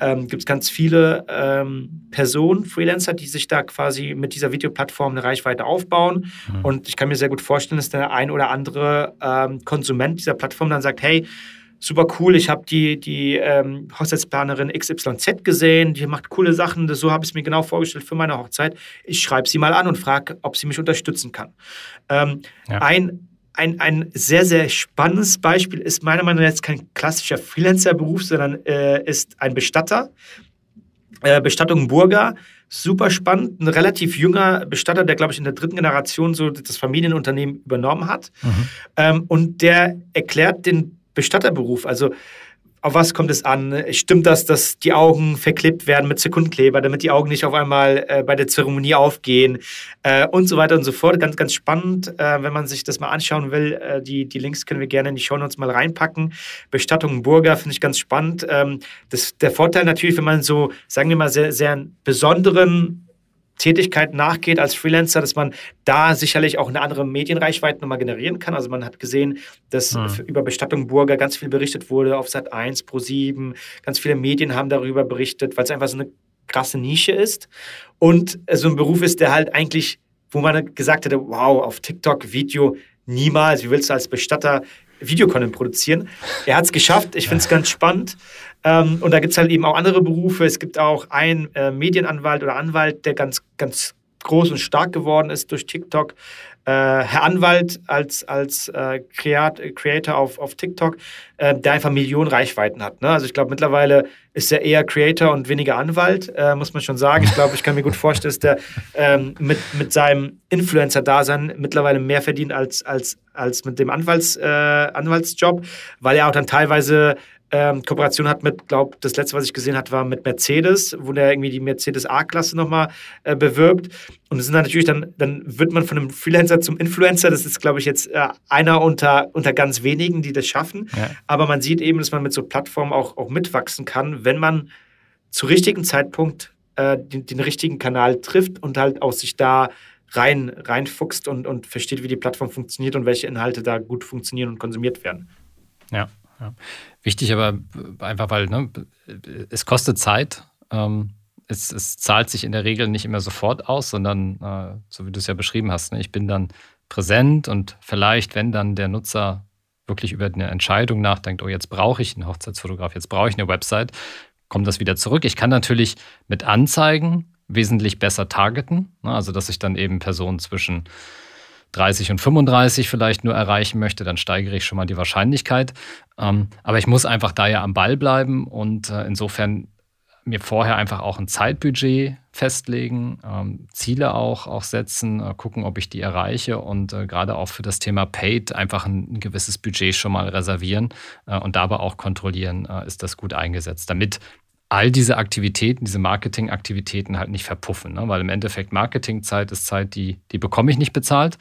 ähm, gibt es ganz viele ähm, Personen, Freelancer, die sich da quasi mit dieser Videoplattform eine Reichweite aufbauen. Mhm. Und ich kann mir sehr gut vorstellen, dass der ein oder andere ähm, Konsument dieser Plattform dann sagt, hey, super cool. Ich habe die, die ähm, Hochzeitsplanerin XYZ gesehen, die macht coole Sachen. Das, so habe ich es mir genau vorgestellt für meine Hochzeit. Ich schreibe sie mal an und frage, ob sie mich unterstützen kann. Ähm, ja. Ein ein, ein sehr, sehr spannendes Beispiel ist meiner Meinung nach jetzt kein klassischer Freelancer-Beruf, sondern äh, ist ein Bestatter. Äh, Bestattung Burger, super spannend. Ein relativ junger Bestatter, der, glaube ich, in der dritten Generation so das Familienunternehmen übernommen hat. Mhm. Ähm, und der erklärt den Bestatterberuf. Also auf was kommt es an? Stimmt das, dass die Augen verklebt werden mit Sekundenkleber, damit die Augen nicht auf einmal äh, bei der Zeremonie aufgehen äh, und so weiter und so fort. Ganz, ganz spannend, äh, wenn man sich das mal anschauen will. Äh, die, die Links können wir gerne in die Show Notes mal reinpacken. Bestattung Burger finde ich ganz spannend. Ähm, das, der Vorteil natürlich, wenn man so, sagen wir mal, sehr, sehr besonderen Tätigkeit nachgeht als Freelancer, dass man da sicherlich auch eine andere Medienreichweite nochmal generieren kann. Also man hat gesehen, dass mhm. über Bestattung Burger ganz viel berichtet wurde auf Sat 1, Pro 7. Ganz viele Medien haben darüber berichtet, weil es einfach so eine krasse Nische ist. Und so ein Beruf ist, der halt eigentlich, wo man gesagt hätte, wow, auf TikTok Video niemals, wie willst du als Bestatter Videocontent produzieren? Er hat es geschafft, ich finde es ganz spannend. Ähm, und da gibt es halt eben auch andere Berufe. Es gibt auch einen äh, Medienanwalt oder Anwalt, der ganz, ganz groß und stark geworden ist durch TikTok. Äh, Herr Anwalt als, als äh, Creator auf, auf TikTok, äh, der einfach Millionen Reichweiten hat. Ne? Also ich glaube, mittlerweile ist er eher Creator und weniger Anwalt, äh, muss man schon sagen. Ich glaube, ich kann mir gut vorstellen, dass der ähm, mit, mit seinem Influencer-Dasein mittlerweile mehr verdient als, als, als mit dem Anwalts, äh, Anwaltsjob, weil er auch dann teilweise ähm, Kooperation hat mit, glaube das letzte, was ich gesehen habe, war mit Mercedes, wo der irgendwie die Mercedes A-Klasse nochmal äh, bewirbt. Und das sind dann natürlich dann, dann wird man von einem Freelancer zum Influencer. Das ist, glaube ich, jetzt äh, einer unter, unter ganz wenigen, die das schaffen. Ja. Aber man sieht eben, dass man mit so Plattformen auch, auch mitwachsen kann, wenn man zu richtigen Zeitpunkt äh, den, den richtigen Kanal trifft und halt auch sich da rein, reinfuchst und, und versteht, wie die Plattform funktioniert und welche Inhalte da gut funktionieren und konsumiert werden. Ja. Ja. Wichtig aber einfach, weil ne, es kostet Zeit. Ähm, es, es, zahlt sich in der Regel nicht immer sofort aus, sondern äh, so wie du es ja beschrieben hast, ne, ich bin dann präsent und vielleicht, wenn dann der Nutzer wirklich über eine Entscheidung nachdenkt, oh, jetzt brauche ich einen Hochzeitsfotograf, jetzt brauche ich eine Website, kommt das wieder zurück. Ich kann natürlich mit Anzeigen wesentlich besser targeten, ne, also dass ich dann eben Personen zwischen 30 und 35 vielleicht nur erreichen möchte, dann steigere ich schon mal die Wahrscheinlichkeit. Ähm, aber ich muss einfach da ja am Ball bleiben und äh, insofern mir vorher einfach auch ein Zeitbudget festlegen, ähm, Ziele auch, auch setzen, äh, gucken, ob ich die erreiche und äh, gerade auch für das Thema Paid einfach ein, ein gewisses Budget schon mal reservieren äh, und dabei auch kontrollieren, äh, ist das gut eingesetzt, damit all diese Aktivitäten, diese Marketingaktivitäten halt nicht verpuffen. Ne? Weil im Endeffekt Marketingzeit ist Zeit, die, die bekomme ich nicht bezahlt.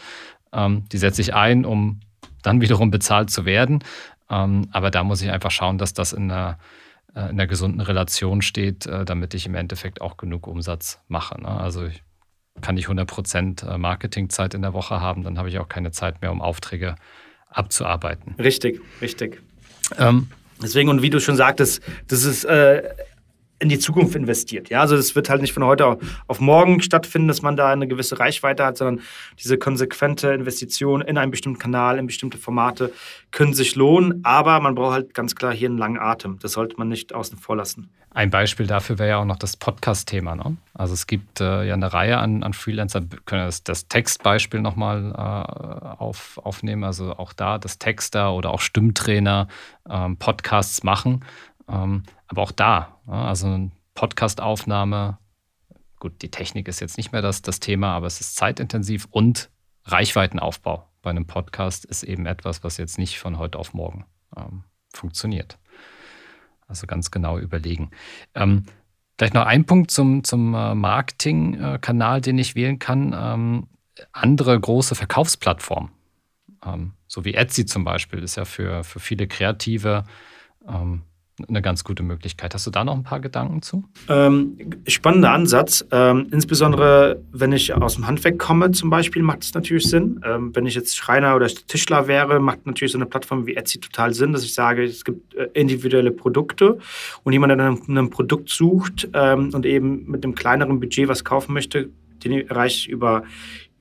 Ähm, die setze ich ein, um dann wiederum bezahlt zu werden. Ähm, aber da muss ich einfach schauen, dass das in einer, äh, in einer gesunden Relation steht, äh, damit ich im Endeffekt auch genug Umsatz mache. Ne? Also ich kann ich 100% äh, Marketingzeit in der Woche haben, dann habe ich auch keine Zeit mehr, um Aufträge abzuarbeiten. Richtig, richtig. Ähm, Deswegen, und wie du schon sagtest, das ist äh, in die Zukunft investiert. Ja, also das wird halt nicht von heute auf morgen stattfinden, dass man da eine gewisse Reichweite hat, sondern diese konsequente Investition in einen bestimmten Kanal, in bestimmte Formate können sich lohnen, aber man braucht halt ganz klar hier einen langen Atem. Das sollte man nicht außen vor lassen. Ein Beispiel dafür wäre ja auch noch das Podcast-Thema. Ne? Also es gibt äh, ja eine Reihe an, an Freelancer, können das, das Textbeispiel nochmal äh, auf, aufnehmen, also auch da, dass Texter oder auch Stimmtrainer ähm, Podcasts machen. Ähm, aber auch da, also eine Podcastaufnahme, gut, die Technik ist jetzt nicht mehr das, das Thema, aber es ist zeitintensiv und Reichweitenaufbau bei einem Podcast ist eben etwas, was jetzt nicht von heute auf morgen ähm, funktioniert. Also ganz genau überlegen. Ähm, vielleicht noch ein Punkt zum, zum äh, Marketingkanal, den ich wählen kann. Ähm, andere große Verkaufsplattformen, ähm, so wie Etsy zum Beispiel, ist ja für, für viele Kreative ähm, eine ganz gute Möglichkeit. Hast du da noch ein paar Gedanken zu? Ähm, spannender Ansatz. Ähm, insbesondere, wenn ich aus dem Handwerk komme, zum Beispiel, macht es natürlich Sinn. Ähm, wenn ich jetzt Schreiner oder Tischler wäre, macht natürlich so eine Plattform wie Etsy total Sinn, dass ich sage, es gibt äh, individuelle Produkte und jemand, der ein Produkt sucht ähm, und eben mit einem kleineren Budget was kaufen möchte, den erreiche ich über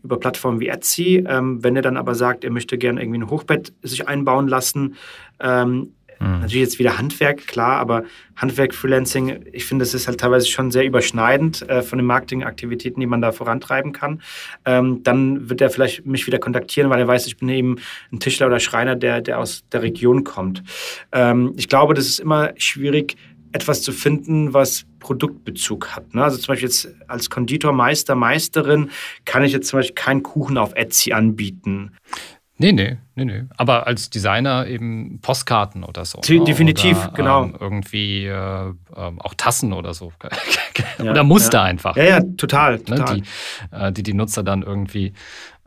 über Plattformen wie Etsy. Ähm, wenn er dann aber sagt, er möchte gerne irgendwie ein Hochbett sich einbauen lassen, ähm, Mhm. Natürlich jetzt wieder Handwerk, klar, aber Handwerk, Freelancing, ich finde, das ist halt teilweise schon sehr überschneidend äh, von den Marketingaktivitäten, die man da vorantreiben kann. Ähm, dann wird er vielleicht mich wieder kontaktieren, weil er weiß, ich bin eben ein Tischler oder Schreiner, der, der aus der Region kommt. Ähm, ich glaube, das ist immer schwierig, etwas zu finden, was Produktbezug hat. Ne? Also zum Beispiel jetzt als Konditormeister, Meisterin kann ich jetzt zum Beispiel keinen Kuchen auf Etsy anbieten. Nee, nee, nee, nee. Aber als Designer eben Postkarten oder so. Ne? Definitiv, oder, genau. Ähm, irgendwie äh, ähm, auch Tassen oder so. oder ja, Muster ja. einfach. Ja, ja, total. total. Ne? Die, äh, die die Nutzer dann irgendwie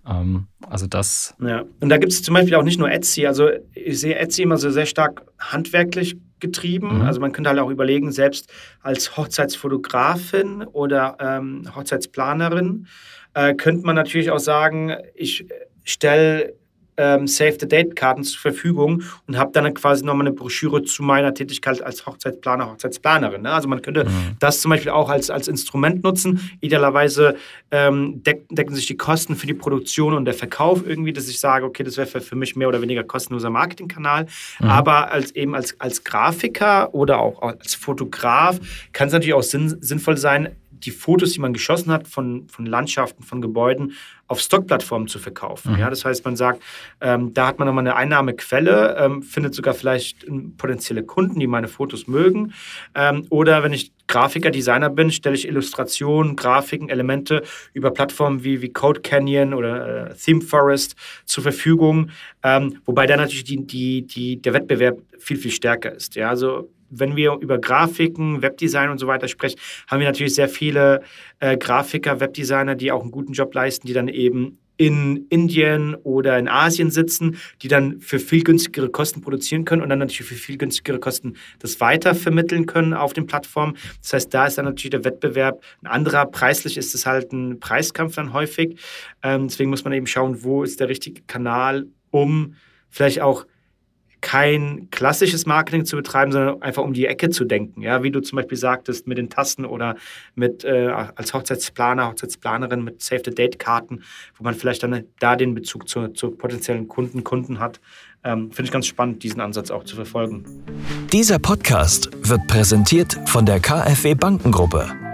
ähm, also das. Ja, und da gibt es zum Beispiel auch nicht nur Etsy. Also ich sehe Etsy immer so sehr stark handwerklich getrieben. Mhm. Also man könnte halt auch überlegen, selbst als Hochzeitsfotografin oder ähm, Hochzeitsplanerin äh, könnte man natürlich auch sagen, ich stelle ähm, Save-the-Date-Karten zur Verfügung und habe dann quasi nochmal eine Broschüre zu meiner Tätigkeit als Hochzeitsplaner, Hochzeitsplanerin. Ne? Also man könnte mhm. das zum Beispiel auch als, als Instrument nutzen. Idealerweise ähm, deck, decken sich die Kosten für die Produktion und der Verkauf irgendwie, dass ich sage, okay, das wäre für, für mich mehr oder weniger kostenloser Marketingkanal. Mhm. Aber als eben als, als Grafiker oder auch als Fotograf kann es natürlich auch sinn, sinnvoll sein, die Fotos, die man geschossen hat von, von Landschaften, von Gebäuden, auf Stockplattformen zu verkaufen. Mhm. Ja, das heißt, man sagt, ähm, da hat man nochmal eine Einnahmequelle, ähm, findet sogar vielleicht potenzielle Kunden, die meine Fotos mögen. Ähm, oder wenn ich Grafiker, Designer bin, stelle ich Illustrationen, Grafiken, Elemente über Plattformen wie, wie Code Canyon oder äh, Theme Forest zur Verfügung. Ähm, wobei da natürlich die, die, die, der Wettbewerb viel, viel stärker ist. Ja, also wenn wir über Grafiken, Webdesign und so weiter sprechen, haben wir natürlich sehr viele äh, Grafiker, Webdesigner, die auch einen guten Job leisten, die dann eben in Indien oder in Asien sitzen, die dann für viel günstigere Kosten produzieren können und dann natürlich für viel günstigere Kosten das weitervermitteln können auf den Plattformen. Das heißt, da ist dann natürlich der Wettbewerb ein anderer. Preislich ist es halt ein Preiskampf dann häufig. Ähm, deswegen muss man eben schauen, wo ist der richtige Kanal, um vielleicht auch kein klassisches Marketing zu betreiben, sondern einfach um die Ecke zu denken. Ja, wie du zum Beispiel sagtest, mit den Tasten oder mit äh, als Hochzeitsplaner, Hochzeitsplanerin mit Save the Date Karten, wo man vielleicht dann da den Bezug zu, zu potenziellen Kunden, Kunden hat. Ähm, Finde ich ganz spannend, diesen Ansatz auch zu verfolgen. Dieser Podcast wird präsentiert von der KfW Bankengruppe.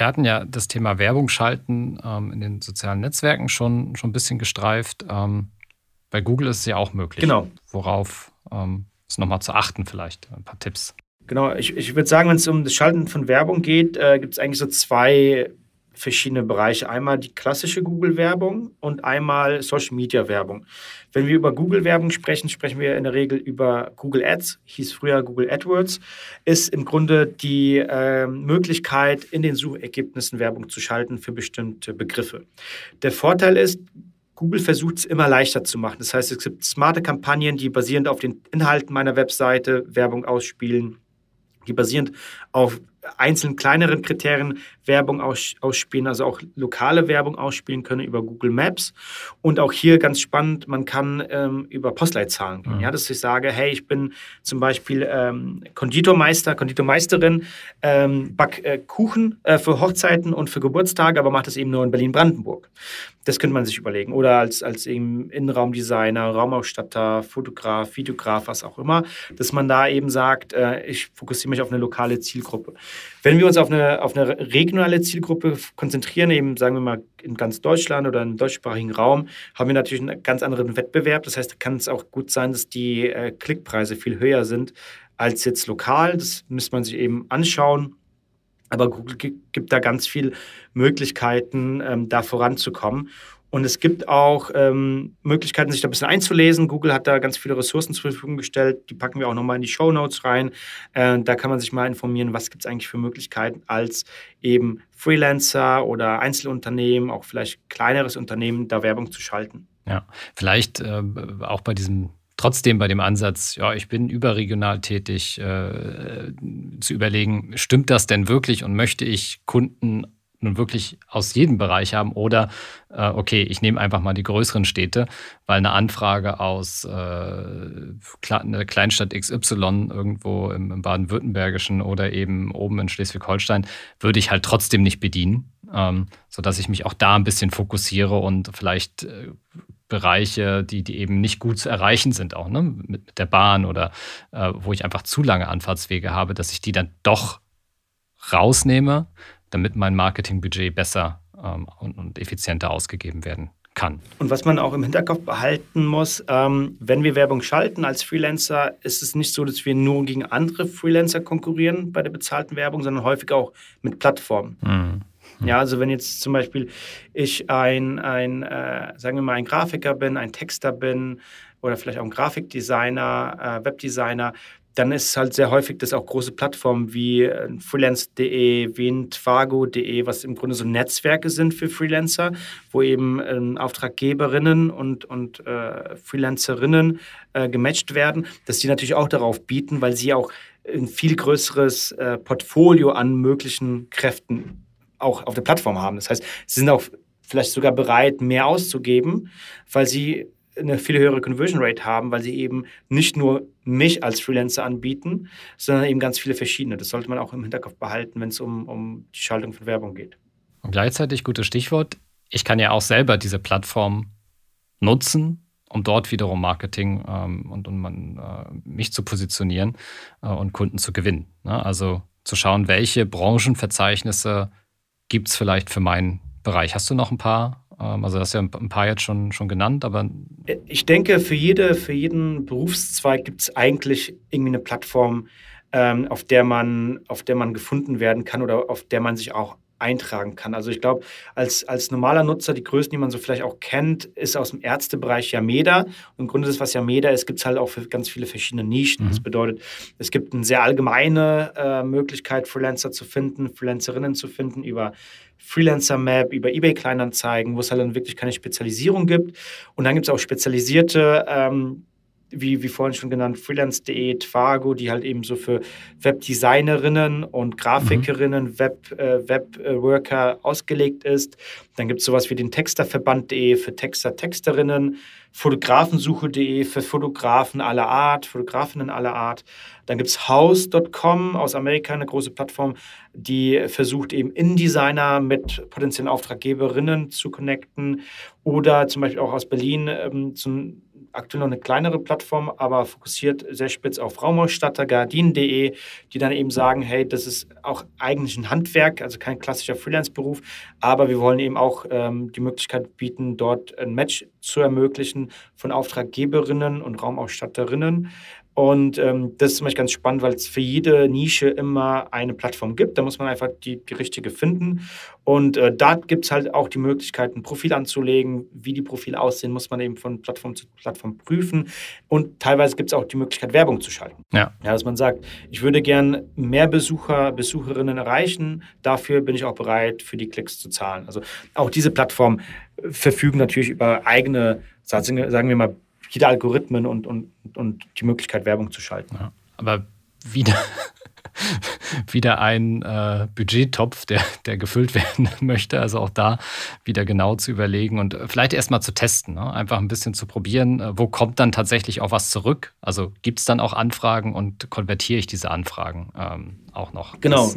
Wir hatten ja das Thema Werbung schalten ähm, in den sozialen Netzwerken schon, schon ein bisschen gestreift. Ähm, bei Google ist es ja auch möglich. Genau. Worauf ähm, ist nochmal zu achten vielleicht? Ein paar Tipps. Genau, ich, ich würde sagen, wenn es um das Schalten von Werbung geht, äh, gibt es eigentlich so zwei verschiedene Bereiche. Einmal die klassische Google-Werbung und einmal Social-Media-Werbung. Wenn wir über Google-Werbung sprechen, sprechen wir in der Regel über Google Ads, hieß früher Google AdWords, ist im Grunde die äh, Möglichkeit, in den Suchergebnissen Werbung zu schalten für bestimmte Begriffe. Der Vorteil ist, Google versucht es immer leichter zu machen. Das heißt, es gibt smarte Kampagnen, die basierend auf den Inhalten meiner Webseite Werbung ausspielen die basierend auf einzelnen kleineren Kriterien Werbung aus, ausspielen, also auch lokale Werbung ausspielen können über Google Maps. Und auch hier ganz spannend, man kann ähm, über Postleitzahlen gehen. Mhm. Ja, dass ich sage, hey, ich bin zum Beispiel ähm, Konditormeister, Konditormeisterin, ähm, back äh, Kuchen äh, für Hochzeiten und für Geburtstage, aber mache das eben nur in Berlin-Brandenburg. Das könnte man sich überlegen. Oder als, als eben Innenraumdesigner, Raumausstatter, Fotograf, Videograf, was auch immer, dass man da eben sagt, äh, ich fokussiere mich auf eine lokale Zielgruppe. Wenn wir uns auf eine, auf eine regionale Zielgruppe konzentrieren, eben sagen wir mal in ganz Deutschland oder im deutschsprachigen Raum, haben wir natürlich einen ganz anderen Wettbewerb. Das heißt, da kann es auch gut sein, dass die äh, Klickpreise viel höher sind als jetzt lokal. Das müsste man sich eben anschauen. Aber Google gibt da ganz viele Möglichkeiten, ähm, da voranzukommen. Und es gibt auch ähm, Möglichkeiten, sich da ein bisschen einzulesen. Google hat da ganz viele Ressourcen zur Verfügung gestellt. Die packen wir auch nochmal in die Show Notes rein. Äh, da kann man sich mal informieren, was gibt es eigentlich für Möglichkeiten als eben Freelancer oder Einzelunternehmen, auch vielleicht kleineres Unternehmen, da Werbung zu schalten. Ja, vielleicht äh, auch bei diesem trotzdem bei dem Ansatz, ja, ich bin überregional tätig, äh, zu überlegen, stimmt das denn wirklich und möchte ich Kunden nun wirklich aus jedem Bereich haben oder äh, okay, ich nehme einfach mal die größeren Städte, weil eine Anfrage aus äh, einer Kleinstadt XY irgendwo im, im Baden-Württembergischen oder eben oben in Schleswig-Holstein würde ich halt trotzdem nicht bedienen, ähm, sodass ich mich auch da ein bisschen fokussiere und vielleicht äh, Bereiche, die, die eben nicht gut zu erreichen sind, auch ne? mit, mit der Bahn oder äh, wo ich einfach zu lange Anfahrtswege habe, dass ich die dann doch rausnehme, damit mein Marketingbudget besser ähm, und, und, effizienter ausgegeben werden kann. Und was man auch im Hinterkopf behalten muss, ähm, wenn wir Werbung schalten als Freelancer, ist es nicht so, dass wir nur gegen andere Freelancer konkurrieren bei der bezahlten Werbung, sondern häufig auch mit Plattformen. Mhm. Ja, also wenn jetzt zum Beispiel ich ein, ein äh, sagen wir mal, ein Grafiker bin, ein Texter bin oder vielleicht auch ein Grafikdesigner, äh, Webdesigner, dann ist halt sehr häufig, dass auch große Plattformen wie äh, freelance.de, wie Twago.de, was im Grunde so Netzwerke sind für Freelancer, wo eben ähm, Auftraggeberinnen und, und äh, Freelancerinnen äh, gematcht werden, dass die natürlich auch darauf bieten, weil sie auch ein viel größeres äh, Portfolio an möglichen Kräften auch auf der Plattform haben. Das heißt, sie sind auch vielleicht sogar bereit, mehr auszugeben, weil sie eine viel höhere Conversion Rate haben, weil sie eben nicht nur mich als Freelancer anbieten, sondern eben ganz viele verschiedene. Das sollte man auch im Hinterkopf behalten, wenn es um, um die Schaltung von Werbung geht. Und gleichzeitig, gutes Stichwort, ich kann ja auch selber diese Plattform nutzen, um dort wiederum Marketing ähm, und, und man, äh, mich zu positionieren äh, und Kunden zu gewinnen. Ne? Also zu schauen, welche Branchenverzeichnisse gibt es vielleicht für meinen Bereich. Hast du noch ein paar also das ist ja ein paar jetzt schon, schon genannt, aber. Ich denke, für, jede, für jeden Berufszweig gibt es eigentlich irgendwie eine Plattform, ähm, auf, der man, auf der man gefunden werden kann oder auf der man sich auch eintragen kann. Also ich glaube, als, als normaler Nutzer, die Größen, die man so vielleicht auch kennt, ist aus dem Ärztebereich Yameda. Und im Grunde das, was Yameda ist, gibt es halt auch für ganz viele verschiedene Nischen. Mhm. Das bedeutet, es gibt eine sehr allgemeine äh, Möglichkeit, Freelancer zu finden, Freelancerinnen zu finden über Freelancer Map, über eBay Kleinanzeigen, wo es halt dann wirklich keine Spezialisierung gibt. Und dann gibt es auch spezialisierte ähm, wie, wie vorhin schon genannt, freelance.de, Twago, die halt eben so für Webdesignerinnen und Grafikerinnen, mhm. Web, äh, Webworker ausgelegt ist. Dann gibt es sowas wie den Texterverband.de für Texter, Texterinnen, Fotografensuche.de für Fotografen aller Art, Fotografinnen aller Art. Dann gibt es House.com aus Amerika, eine große Plattform, die versucht eben InDesigner mit potenziellen Auftraggeberinnen zu connecten. Oder zum Beispiel auch aus Berlin ähm, zum aktuell noch eine kleinere Plattform, aber fokussiert sehr spitz auf Raumausstatter, Gardinen.de, die dann eben sagen, hey, das ist auch eigentlich ein Handwerk, also kein klassischer Freelance-Beruf, aber wir wollen eben auch ähm, die Möglichkeit bieten, dort ein Match zu ermöglichen von Auftraggeberinnen und Raumausstatterinnen. Und ähm, das ist zum Beispiel ganz spannend, weil es für jede Nische immer eine Plattform gibt. Da muss man einfach die, die richtige finden. Und äh, da gibt es halt auch die Möglichkeit, ein Profil anzulegen. Wie die Profile aussehen, muss man eben von Plattform zu Plattform prüfen. Und teilweise gibt es auch die Möglichkeit, Werbung zu schalten. Ja. ja. Dass man sagt, ich würde gern mehr Besucher, Besucherinnen erreichen. Dafür bin ich auch bereit, für die Klicks zu zahlen. Also auch diese Plattformen verfügen natürlich über eigene, sagen wir mal, viele Algorithmen und, und, und die Möglichkeit, Werbung zu schalten. Ja, aber wieder, wieder ein äh, Budgettopf, der, der gefüllt werden möchte. Also auch da wieder genau zu überlegen und vielleicht erstmal zu testen, ne? einfach ein bisschen zu probieren, äh, wo kommt dann tatsächlich auch was zurück? Also gibt es dann auch Anfragen und konvertiere ich diese Anfragen ähm, auch noch? Genau,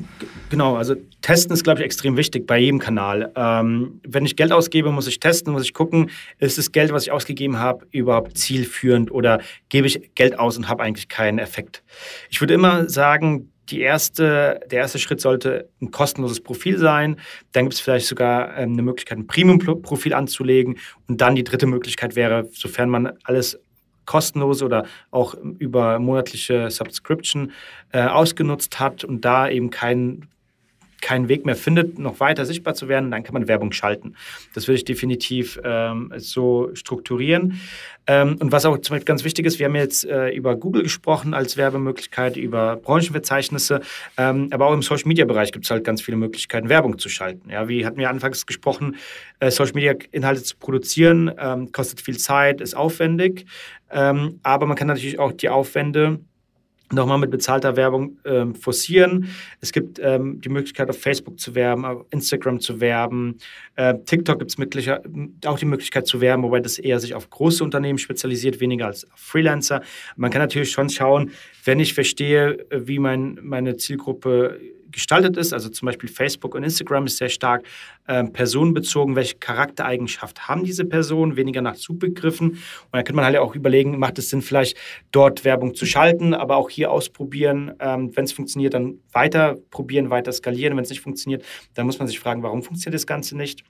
genau. Also testen ist, glaube ich, extrem wichtig bei jedem Kanal. Ähm, wenn ich Geld ausgebe, muss ich testen, muss ich gucken, ist das Geld, was ich ausgegeben habe, überhaupt zielführend oder gebe ich Geld aus und habe eigentlich keinen Effekt. Ich würde immer sagen, die erste, der erste Schritt sollte ein kostenloses Profil sein. Dann gibt es vielleicht sogar ähm, eine Möglichkeit, ein Premium-Profil anzulegen. Und dann die dritte Möglichkeit wäre, sofern man alles kostenlos oder auch über monatliche Subscription äh, ausgenutzt hat und da eben kein keinen Weg mehr findet, noch weiter sichtbar zu werden, dann kann man Werbung schalten. Das würde ich definitiv ähm, so strukturieren. Ähm, und was auch zum Beispiel ganz wichtig ist, wir haben jetzt äh, über Google gesprochen als Werbemöglichkeit, über Branchenverzeichnisse, ähm, aber auch im Social-Media-Bereich gibt es halt ganz viele Möglichkeiten, Werbung zu schalten. Ja, wie hatten wir anfangs gesprochen, äh, Social-Media-Inhalte zu produzieren, ähm, kostet viel Zeit, ist aufwendig, ähm, aber man kann natürlich auch die Aufwände nochmal mit bezahlter Werbung ähm, forcieren. Es gibt ähm, die Möglichkeit, auf Facebook zu werben, auf Instagram zu werben. Äh, TikTok gibt es auch die Möglichkeit zu werben, wobei das eher sich auf große Unternehmen spezialisiert, weniger als auf Freelancer. Man kann natürlich schon schauen, wenn ich verstehe, wie mein, meine Zielgruppe gestaltet ist. Also zum Beispiel Facebook und Instagram ist sehr stark äh, personenbezogen. Welche Charaktereigenschaft haben diese Personen? Weniger nach Suchbegriffen. Und dann könnte man halt auch überlegen, macht es Sinn, vielleicht dort Werbung zu schalten, aber auch hier ausprobieren. Ähm, Wenn es funktioniert, dann weiter probieren, weiter skalieren. Wenn es nicht funktioniert, dann muss man sich fragen, warum funktioniert das Ganze nicht?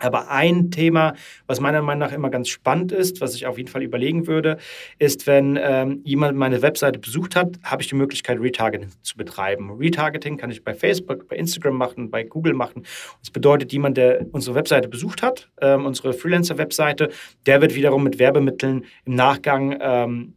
Aber ein Thema, was meiner Meinung nach immer ganz spannend ist, was ich auf jeden Fall überlegen würde, ist, wenn ähm, jemand meine Webseite besucht hat, habe ich die Möglichkeit, Retargeting zu betreiben. Retargeting kann ich bei Facebook, bei Instagram machen, bei Google machen. Das bedeutet, jemand, der unsere Webseite besucht hat, ähm, unsere Freelancer-Webseite, der wird wiederum mit Werbemitteln im Nachgang ähm,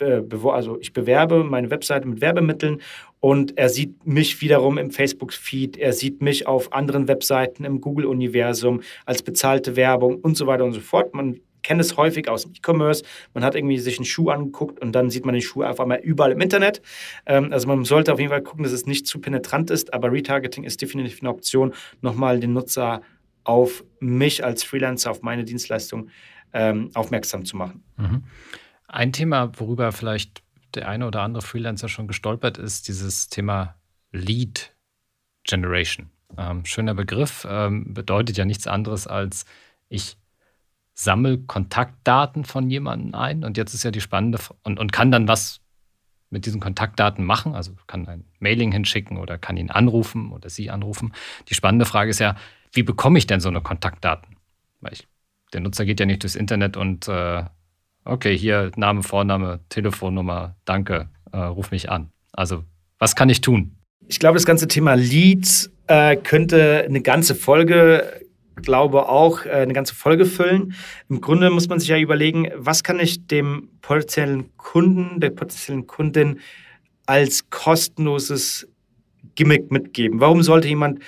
also ich bewerbe meine Webseite mit Werbemitteln und er sieht mich wiederum im Facebook-Feed, er sieht mich auf anderen Webseiten im Google-Universum als bezahlte Werbung und so weiter und so fort. Man kennt es häufig aus dem E-Commerce. Man hat irgendwie sich einen Schuh angeguckt und dann sieht man den Schuh einfach mal überall im Internet. Ähm, also man sollte auf jeden Fall gucken, dass es nicht zu penetrant ist, aber Retargeting ist definitiv eine Option, nochmal den Nutzer auf mich als Freelancer, auf meine Dienstleistung ähm, aufmerksam zu machen. Mhm. Ein Thema, worüber vielleicht der eine oder andere Freelancer schon gestolpert ist, dieses Thema Lead Generation. Ähm, schöner Begriff, ähm, bedeutet ja nichts anderes als ich sammle Kontaktdaten von jemandem ein und jetzt ist ja die spannende und, und kann dann was mit diesen Kontaktdaten machen, also kann ein Mailing hinschicken oder kann ihn anrufen oder sie anrufen. Die spannende Frage ist ja, wie bekomme ich denn so eine Kontaktdaten? Weil ich, der Nutzer geht ja nicht durchs Internet und äh, okay, hier Name, Vorname, Telefonnummer, danke, äh, ruf mich an. Also, was kann ich tun? Ich glaube, das ganze Thema Leads äh, könnte eine ganze Folge, glaube auch, äh, eine ganze Folge füllen. Im Grunde muss man sich ja überlegen, was kann ich dem potenziellen Kunden, der potenziellen Kundin als kostenloses Gimmick mitgeben? Warum sollte jemand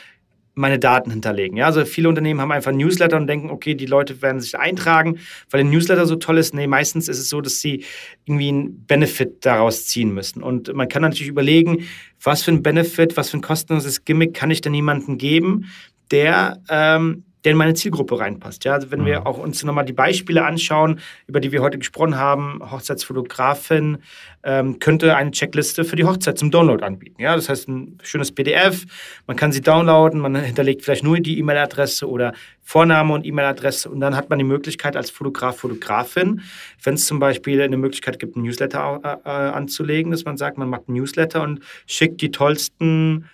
meine Daten hinterlegen. Ja, also viele Unternehmen haben einfach Newsletter und denken, okay, die Leute werden sich eintragen, weil ein Newsletter so toll ist. Nee, meistens ist es so, dass sie irgendwie einen Benefit daraus ziehen müssen. Und man kann natürlich überlegen, was für ein Benefit, was für ein kostenloses Gimmick kann ich denn jemandem geben, der ähm, der in meine Zielgruppe reinpasst. Ja, also wenn wir mhm. auch uns nochmal die Beispiele anschauen, über die wir heute gesprochen haben, Hochzeitsfotografin ähm, könnte eine Checkliste für die Hochzeit zum Download anbieten. Ja, das heißt ein schönes PDF, man kann sie downloaden, man hinterlegt vielleicht nur die E-Mail-Adresse oder Vorname und E-Mail-Adresse und dann hat man die Möglichkeit als Fotograf, Fotografin, wenn es zum Beispiel eine Möglichkeit gibt, ein Newsletter äh, äh, anzulegen, dass man sagt, man macht ein Newsletter und schickt die tollsten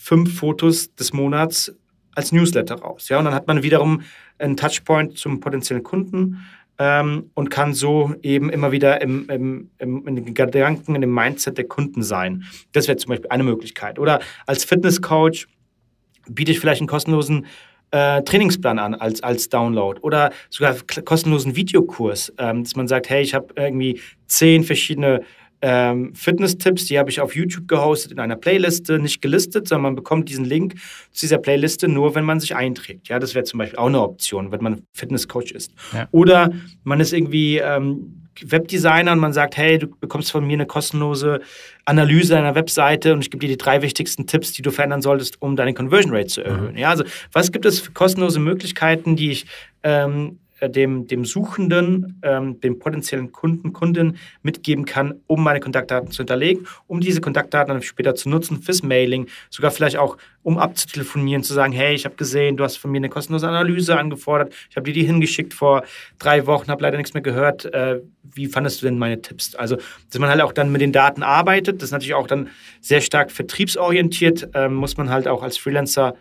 fünf Fotos des Monats als Newsletter raus. Ja? Und dann hat man wiederum einen Touchpoint zum potenziellen Kunden ähm, und kann so eben immer wieder im, im, im, in den Gedanken, in dem Mindset der Kunden sein. Das wäre zum Beispiel eine Möglichkeit. Oder als Fitnesscoach biete ich vielleicht einen kostenlosen äh, Trainingsplan an als, als Download oder sogar kostenlosen Videokurs, ähm, dass man sagt, hey, ich habe irgendwie zehn verschiedene ähm, Fitness-Tipps, die habe ich auf YouTube gehostet in einer Playliste, nicht gelistet, sondern man bekommt diesen Link zu dieser Playliste nur, wenn man sich einträgt. Ja, das wäre zum Beispiel auch eine Option, wenn man Fitness-Coach ist. Ja. Oder man ist irgendwie ähm, Webdesigner und man sagt, hey, du bekommst von mir eine kostenlose Analyse deiner Webseite und ich gebe dir die drei wichtigsten Tipps, die du verändern solltest, um deine Conversion Rate zu erhöhen. Mhm. Ja, also was gibt es für kostenlose Möglichkeiten, die ich ähm, äh, dem, dem Suchenden, ähm, dem potenziellen Kunden, Kunden mitgeben kann, um meine Kontaktdaten zu hinterlegen, um diese Kontaktdaten dann später zu nutzen fürs Mailing, sogar vielleicht auch um abzutelefonieren, zu sagen, hey, ich habe gesehen, du hast von mir eine kostenlose Analyse angefordert, ich habe dir die hingeschickt vor drei Wochen, habe leider nichts mehr gehört. Äh, wie fandest du denn meine Tipps? Also, dass man halt auch dann mit den Daten arbeitet, das ist natürlich auch dann sehr stark vertriebsorientiert, äh, muss man halt auch als Freelancer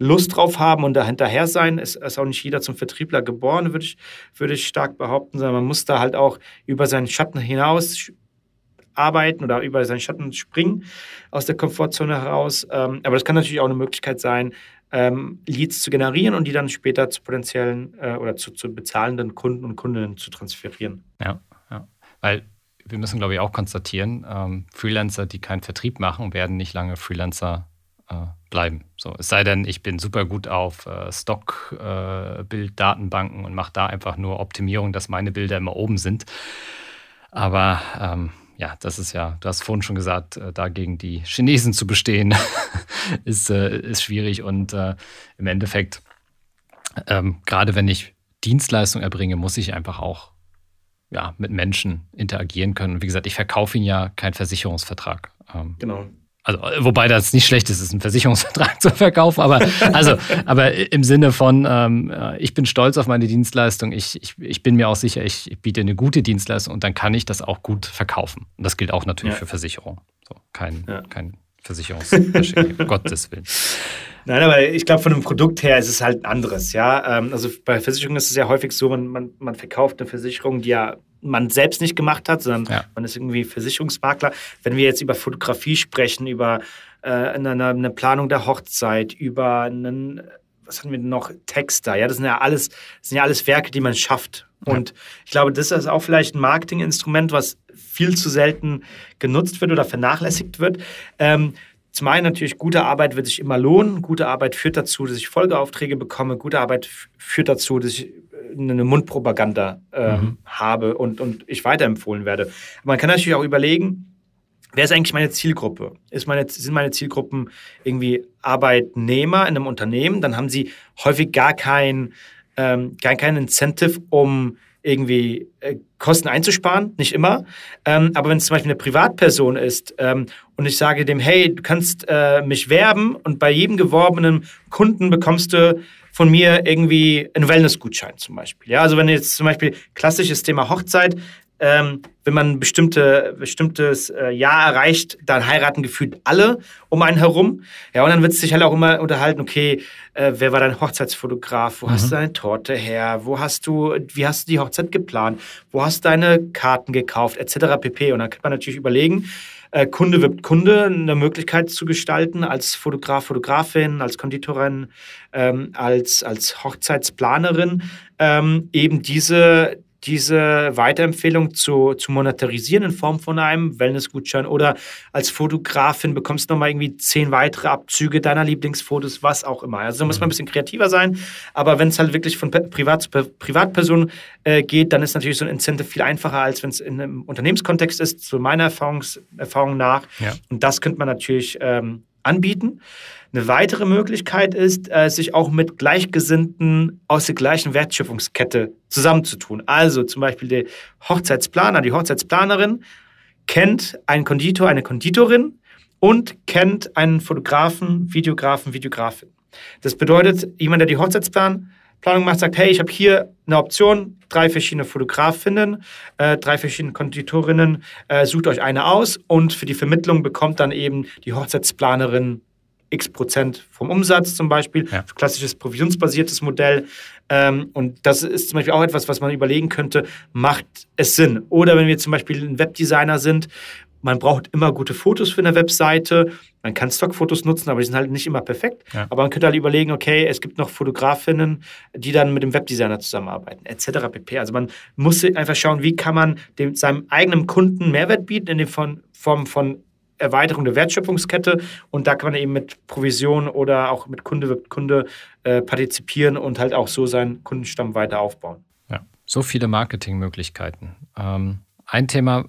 Lust drauf haben und da hinterher sein. Es ist auch nicht jeder zum Vertriebler geboren, würde ich, würde ich stark behaupten, sondern man muss da halt auch über seinen Schatten hinaus arbeiten oder über seinen Schatten springen aus der Komfortzone heraus. Ähm, aber das kann natürlich auch eine Möglichkeit sein, ähm, Leads zu generieren und die dann später zu potenziellen äh, oder zu, zu bezahlenden Kunden und Kundinnen zu transferieren. Ja, ja. weil wir müssen, glaube ich, auch konstatieren, ähm, Freelancer, die keinen Vertrieb machen, werden nicht lange Freelancer bleiben. So, es sei denn, ich bin super gut auf äh, Stock-Bilddatenbanken äh, und mache da einfach nur Optimierung, dass meine Bilder immer oben sind. Aber ähm, ja, das ist ja, du hast vorhin schon gesagt, äh, dagegen die Chinesen zu bestehen, ist, äh, ist schwierig. Und äh, im Endeffekt, ähm, gerade wenn ich Dienstleistung erbringe, muss ich einfach auch ja, mit Menschen interagieren können. wie gesagt, ich verkaufe ihnen ja keinen Versicherungsvertrag. Ähm, genau. Also, wobei das nicht schlecht ist, ist einen Versicherungsvertrag zu verkaufen, aber, also, aber im Sinne von, ähm, äh, ich bin stolz auf meine Dienstleistung, ich, ich, ich bin mir auch sicher, ich, biete eine gute Dienstleistung und dann kann ich das auch gut verkaufen. Und das gilt auch natürlich ja. für Versicherung. So, kein, ja. kein um Gottes Willen. Nein, aber ich glaube, von dem Produkt her ist es halt ein anderes, ja. Ähm, also bei Versicherungen ist es ja häufig so, man, man, man verkauft eine Versicherung, die ja man selbst nicht gemacht hat, sondern ja. man ist irgendwie Versicherungsmakler. Wenn wir jetzt über Fotografie sprechen, über äh, eine, eine, Planung der Hochzeit, über einen, was haben wir noch, Texter, ja, das sind ja alles, das sind ja alles Werke, die man schafft. Und ich glaube, das ist auch vielleicht ein Marketinginstrument, was viel zu selten genutzt wird oder vernachlässigt wird. Ähm, zum einen natürlich, gute Arbeit wird sich immer lohnen. Gute Arbeit führt dazu, dass ich Folgeaufträge bekomme. Gute Arbeit führt dazu, dass ich eine Mundpropaganda äh, mhm. habe und, und ich weiterempfohlen werde. man kann natürlich auch überlegen, wer ist eigentlich meine Zielgruppe? Meine, sind meine Zielgruppen irgendwie Arbeitnehmer in einem Unternehmen? Dann haben sie häufig gar kein, ähm, gar kein Incentive, um irgendwie äh, Kosten einzusparen, nicht immer. Ähm, aber wenn es zum Beispiel eine Privatperson ist ähm, und ich sage dem, hey, du kannst äh, mich werben und bei jedem geworbenen Kunden bekommst du von mir irgendwie einen Wellnessgutschein zum Beispiel. Ja, also wenn jetzt zum Beispiel klassisches Thema Hochzeit, ähm, wenn man ein bestimmte, bestimmtes äh, Jahr erreicht, dann heiraten gefühlt alle um einen herum. Ja, und dann wird es sich halt auch immer unterhalten, okay, äh, wer war dein Hochzeitsfotograf? Wo mhm. hast du deine Torte her? Wo hast du, wie hast du die Hochzeit geplant? Wo hast du deine Karten gekauft? Etc. pp. Und dann kann man natürlich überlegen, äh, Kunde wird Kunde eine Möglichkeit zu gestalten, als Fotograf, Fotografin, als Konditorin, ähm, als, als Hochzeitsplanerin, ähm, eben diese, diese Weiterempfehlung zu, zu monetarisieren in Form von einem Wellnessgutschein oder als Fotografin bekommst du nochmal irgendwie zehn weitere Abzüge deiner Lieblingsfotos, was auch immer. Also da muss man ein bisschen kreativer sein, aber wenn es halt wirklich von Privat zu Privatperson äh, geht, dann ist natürlich so ein Incentive viel einfacher, als wenn es in einem Unternehmenskontext ist, zu meiner Erfahrungs Erfahrung nach. Ja. Und das könnte man natürlich ähm, anbieten. Eine weitere Möglichkeit ist, äh, sich auch mit Gleichgesinnten aus der gleichen Wertschöpfungskette zusammenzutun. Also zum Beispiel der Hochzeitsplaner, die Hochzeitsplanerin kennt einen Konditor, eine Konditorin und kennt einen Fotografen, Videografen, Videografin. Das bedeutet, jemand, der die Hochzeitsplanung macht, sagt, hey, ich habe hier eine Option, drei verschiedene Fotografinnen, äh, drei verschiedene Konditorinnen, äh, sucht euch eine aus und für die Vermittlung bekommt dann eben die Hochzeitsplanerin x Prozent vom Umsatz zum Beispiel. Ja. Klassisches provisionsbasiertes Modell. Ähm, und das ist zum Beispiel auch etwas, was man überlegen könnte, macht es Sinn? Oder wenn wir zum Beispiel ein Webdesigner sind, man braucht immer gute Fotos für eine Webseite. Man kann Stockfotos nutzen, aber die sind halt nicht immer perfekt. Ja. Aber man könnte halt überlegen, okay, es gibt noch Fotografinnen, die dann mit dem Webdesigner zusammenarbeiten, etc. pp. Also man muss einfach schauen, wie kann man dem, seinem eigenen Kunden Mehrwert bieten in der Form von Erweiterung der Wertschöpfungskette und da kann man eben mit Provision oder auch mit Kunde wird Kunde äh, partizipieren und halt auch so seinen Kundenstamm weiter aufbauen. Ja, so viele Marketingmöglichkeiten. Ähm, ein Thema,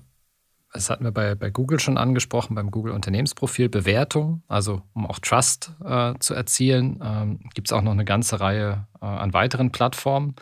das hatten wir bei, bei Google schon angesprochen, beim Google Unternehmensprofil, Bewertung, also um auch Trust äh, zu erzielen, ähm, gibt es auch noch eine ganze Reihe äh, an weiteren Plattformen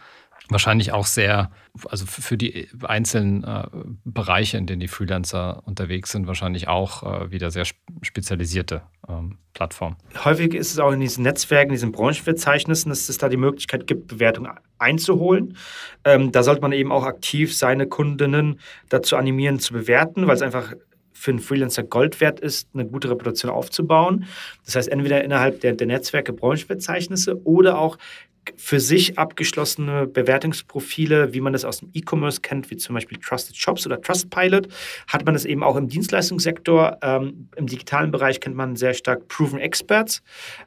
wahrscheinlich auch sehr, also für die einzelnen äh, Bereiche, in denen die Freelancer unterwegs sind, wahrscheinlich auch äh, wieder sehr spezialisierte ähm, Plattformen. Häufig ist es auch in diesen Netzwerken, diesen Branchenverzeichnissen, dass es da die Möglichkeit gibt, Bewertungen einzuholen. Ähm, da sollte man eben auch aktiv seine Kundinnen dazu animieren, zu bewerten, weil es einfach für einen Freelancer Gold wert ist, eine gute Reputation aufzubauen. Das heißt, entweder innerhalb der, der Netzwerke Branchenverzeichnisse oder auch für sich abgeschlossene Bewertungsprofile, wie man das aus dem E-Commerce kennt, wie zum Beispiel Trusted Shops oder Trustpilot, hat man das eben auch im Dienstleistungssektor. Ähm, Im digitalen Bereich kennt man sehr stark Proven Experts.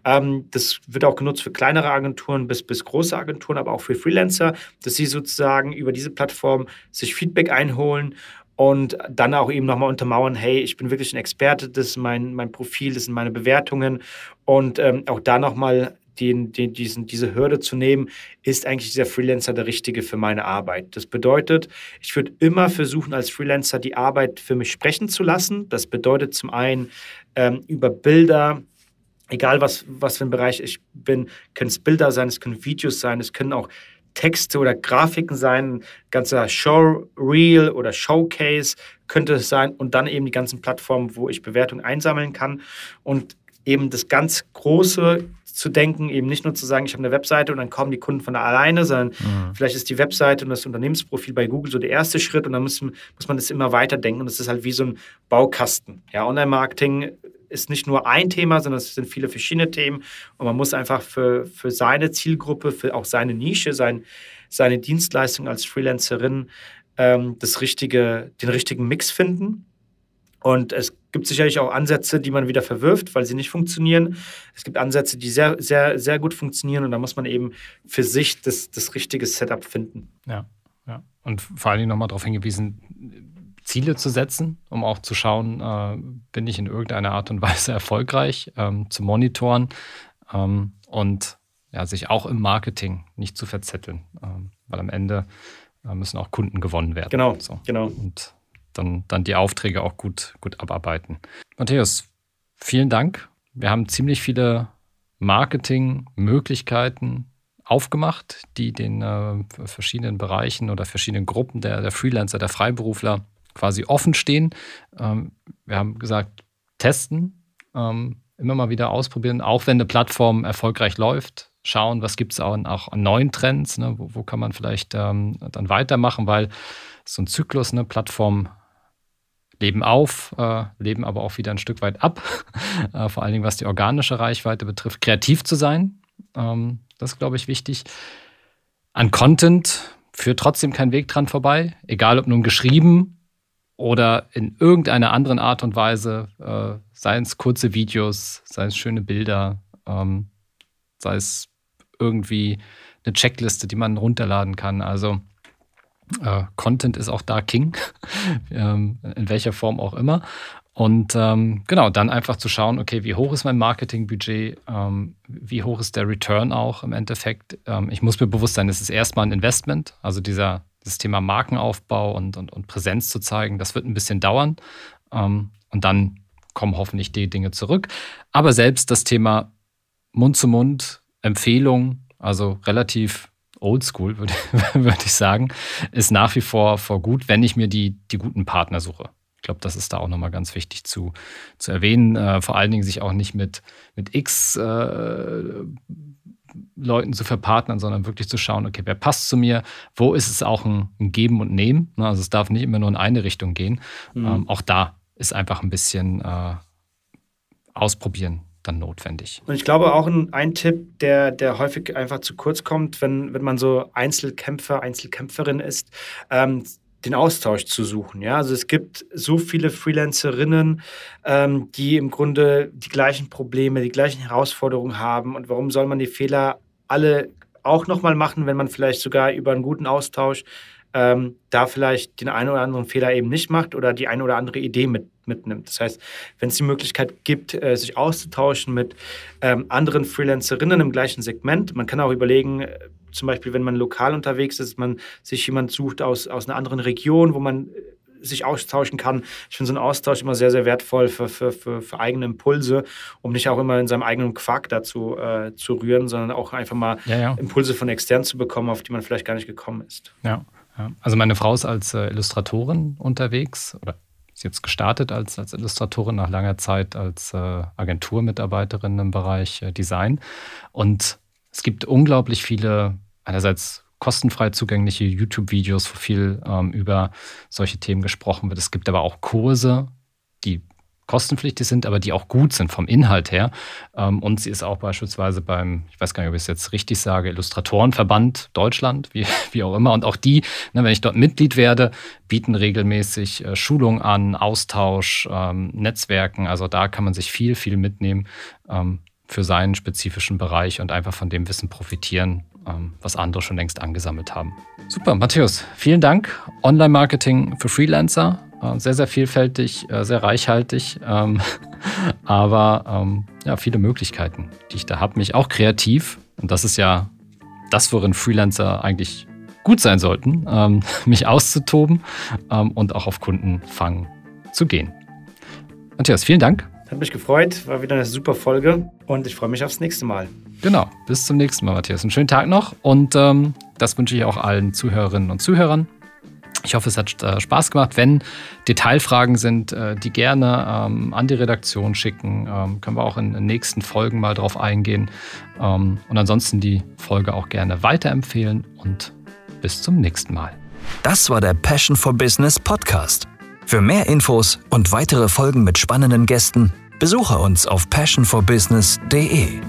Ähm, das wird auch genutzt für kleinere Agenturen bis, bis große Agenturen, aber auch für Freelancer, dass sie sozusagen über diese Plattform sich Feedback einholen und dann auch eben nochmal untermauern, hey, ich bin wirklich ein Experte, das ist mein, mein Profil, das sind meine Bewertungen und ähm, auch da nochmal den, den, diesen, diese Hürde zu nehmen, ist eigentlich dieser Freelancer der Richtige für meine Arbeit. Das bedeutet, ich würde immer versuchen, als Freelancer die Arbeit für mich sprechen zu lassen. Das bedeutet zum einen ähm, über Bilder, egal was, was für ein Bereich ich bin, können es Bilder sein, es können Videos sein, es können auch Texte oder Grafiken sein, ein ganzer Showreel oder Showcase könnte es sein und dann eben die ganzen Plattformen, wo ich Bewertungen einsammeln kann und eben das ganz große zu denken, eben nicht nur zu sagen, ich habe eine Webseite und dann kommen die Kunden von alleine, sondern mhm. vielleicht ist die Webseite und das Unternehmensprofil bei Google so der erste Schritt und dann muss, muss man das immer weiter denken und das ist halt wie so ein Baukasten. Ja, Online-Marketing ist nicht nur ein Thema, sondern es sind viele verschiedene Themen und man muss einfach für, für seine Zielgruppe, für auch seine Nische, sein, seine Dienstleistung als Freelancerin ähm, das richtige, den richtigen Mix finden und es gibt sicherlich auch Ansätze, die man wieder verwirft, weil sie nicht funktionieren. Es gibt Ansätze, die sehr, sehr, sehr gut funktionieren und da muss man eben für sich das, das richtige Setup finden. Ja, ja. Und vor allen Dingen nochmal darauf hingewiesen, Ziele zu setzen, um auch zu schauen, äh, bin ich in irgendeiner Art und Weise erfolgreich, ähm, zu monitoren ähm, und ja, sich auch im Marketing nicht zu verzetteln, ähm, weil am Ende äh, müssen auch Kunden gewonnen werden. Genau, so. genau. Und dann, dann die Aufträge auch gut, gut abarbeiten. Matthäus, vielen Dank. Wir haben ziemlich viele Marketingmöglichkeiten aufgemacht, die den äh, verschiedenen Bereichen oder verschiedenen Gruppen der, der Freelancer, der Freiberufler quasi offen stehen. Ähm, wir haben gesagt, testen, ähm, immer mal wieder ausprobieren, auch wenn eine Plattform erfolgreich läuft, schauen, was gibt es auch, auch, an neuen Trends, ne? wo, wo, kann man vielleicht ähm, dann weitermachen, weil so ein Zyklus, eine Plattform leben auf, äh, leben aber auch wieder ein Stück weit ab, äh, vor allen Dingen was die organische Reichweite betrifft. Kreativ zu sein, ähm, das ist, glaube ich, wichtig. An Content führt trotzdem kein Weg dran vorbei, egal ob nun geschrieben oder in irgendeiner anderen Art und Weise, äh, seien es kurze Videos, seien es schöne Bilder, ähm, sei es irgendwie eine Checkliste, die man runterladen kann. Also äh, Content ist auch da King, ähm, in welcher Form auch immer. Und ähm, genau, dann einfach zu schauen, okay, wie hoch ist mein Marketingbudget, ähm, wie hoch ist der Return auch im Endeffekt. Ähm, ich muss mir bewusst sein, es ist erstmal ein Investment, also dieser, das Thema Markenaufbau und, und, und Präsenz zu zeigen, das wird ein bisschen dauern. Ähm, und dann kommen hoffentlich die Dinge zurück. Aber selbst das Thema Mund zu Mund, Empfehlung, also relativ oldschool, würde, würde ich sagen, ist nach wie vor, vor gut, wenn ich mir die, die guten Partner suche. Ich glaube, das ist da auch nochmal ganz wichtig zu, zu erwähnen. Äh, vor allen Dingen sich auch nicht mit, mit X äh, Leuten zu verpartnern, sondern wirklich zu schauen, okay, wer passt zu mir, wo ist es auch ein, ein Geben und Nehmen. Ne, also es darf nicht immer nur in eine Richtung gehen. Mhm. Ähm, auch da ist einfach ein bisschen äh, ausprobieren dann notwendig. Und ich glaube auch ein, ein Tipp, der, der häufig einfach zu kurz kommt, wenn, wenn man so Einzelkämpfer, Einzelkämpferin ist, ähm, den Austausch zu suchen. Ja? Also es gibt so viele Freelancerinnen, ähm, die im Grunde die gleichen Probleme, die gleichen Herausforderungen haben. Und warum soll man die Fehler alle auch nochmal machen, wenn man vielleicht sogar über einen guten Austausch ähm, da vielleicht den einen oder anderen Fehler eben nicht macht oder die eine oder andere Idee mit, mitnimmt. Das heißt, wenn es die Möglichkeit gibt, äh, sich auszutauschen mit ähm, anderen Freelancerinnen im gleichen Segment, man kann auch überlegen, äh, zum Beispiel, wenn man lokal unterwegs ist, man sich jemand sucht aus, aus einer anderen Region, wo man äh, sich austauschen kann. Ich finde so einen Austausch immer sehr, sehr wertvoll für, für, für, für, eigene Impulse, um nicht auch immer in seinem eigenen Quark dazu äh, zu rühren, sondern auch einfach mal ja, ja. Impulse von extern zu bekommen, auf die man vielleicht gar nicht gekommen ist. Ja, ja. also meine Frau ist als äh, Illustratorin unterwegs oder jetzt gestartet als, als Illustratorin nach langer Zeit als äh, Agenturmitarbeiterin im Bereich äh, Design. Und es gibt unglaublich viele, einerseits kostenfrei zugängliche YouTube-Videos, wo viel ähm, über solche Themen gesprochen wird. Es gibt aber auch Kurse, die kostenpflichtig sind, aber die auch gut sind vom Inhalt her. Ähm, und sie ist auch beispielsweise beim, ich weiß gar nicht, ob ich es jetzt richtig sage, Illustratorenverband Deutschland, wie, wie auch immer. Und auch die, ne, wenn ich dort Mitglied werde, bieten regelmäßig äh, Schulungen an, Austausch, ähm, Netzwerken. Also da kann man sich viel, viel mitnehmen ähm, für seinen spezifischen Bereich und einfach von dem Wissen profitieren, was andere schon längst angesammelt haben. Super, Matthäus, vielen Dank. Online-Marketing für Freelancer, sehr, sehr vielfältig, äh, sehr reichhaltig, ähm, aber ähm, ja, viele Möglichkeiten, die ich da habe, mich auch kreativ, und das ist ja das, worin Freelancer eigentlich gut sein sollten, mich auszutoben und auch auf Kundenfang zu gehen. Matthias, vielen Dank. Hat mich gefreut, war wieder eine super Folge und ich freue mich aufs nächste Mal. Genau, bis zum nächsten Mal, Matthias. Einen schönen Tag noch und ähm, das wünsche ich auch allen Zuhörerinnen und Zuhörern. Ich hoffe, es hat äh, Spaß gemacht. Wenn Detailfragen sind, äh, die gerne ähm, an die Redaktion schicken, ähm, können wir auch in den nächsten Folgen mal drauf eingehen. Ähm, und ansonsten die Folge auch gerne weiterempfehlen und bis zum nächsten Mal. Das war der Passion for Business Podcast. Für mehr Infos und weitere Folgen mit spannenden Gästen besuche uns auf passionforbusiness.de.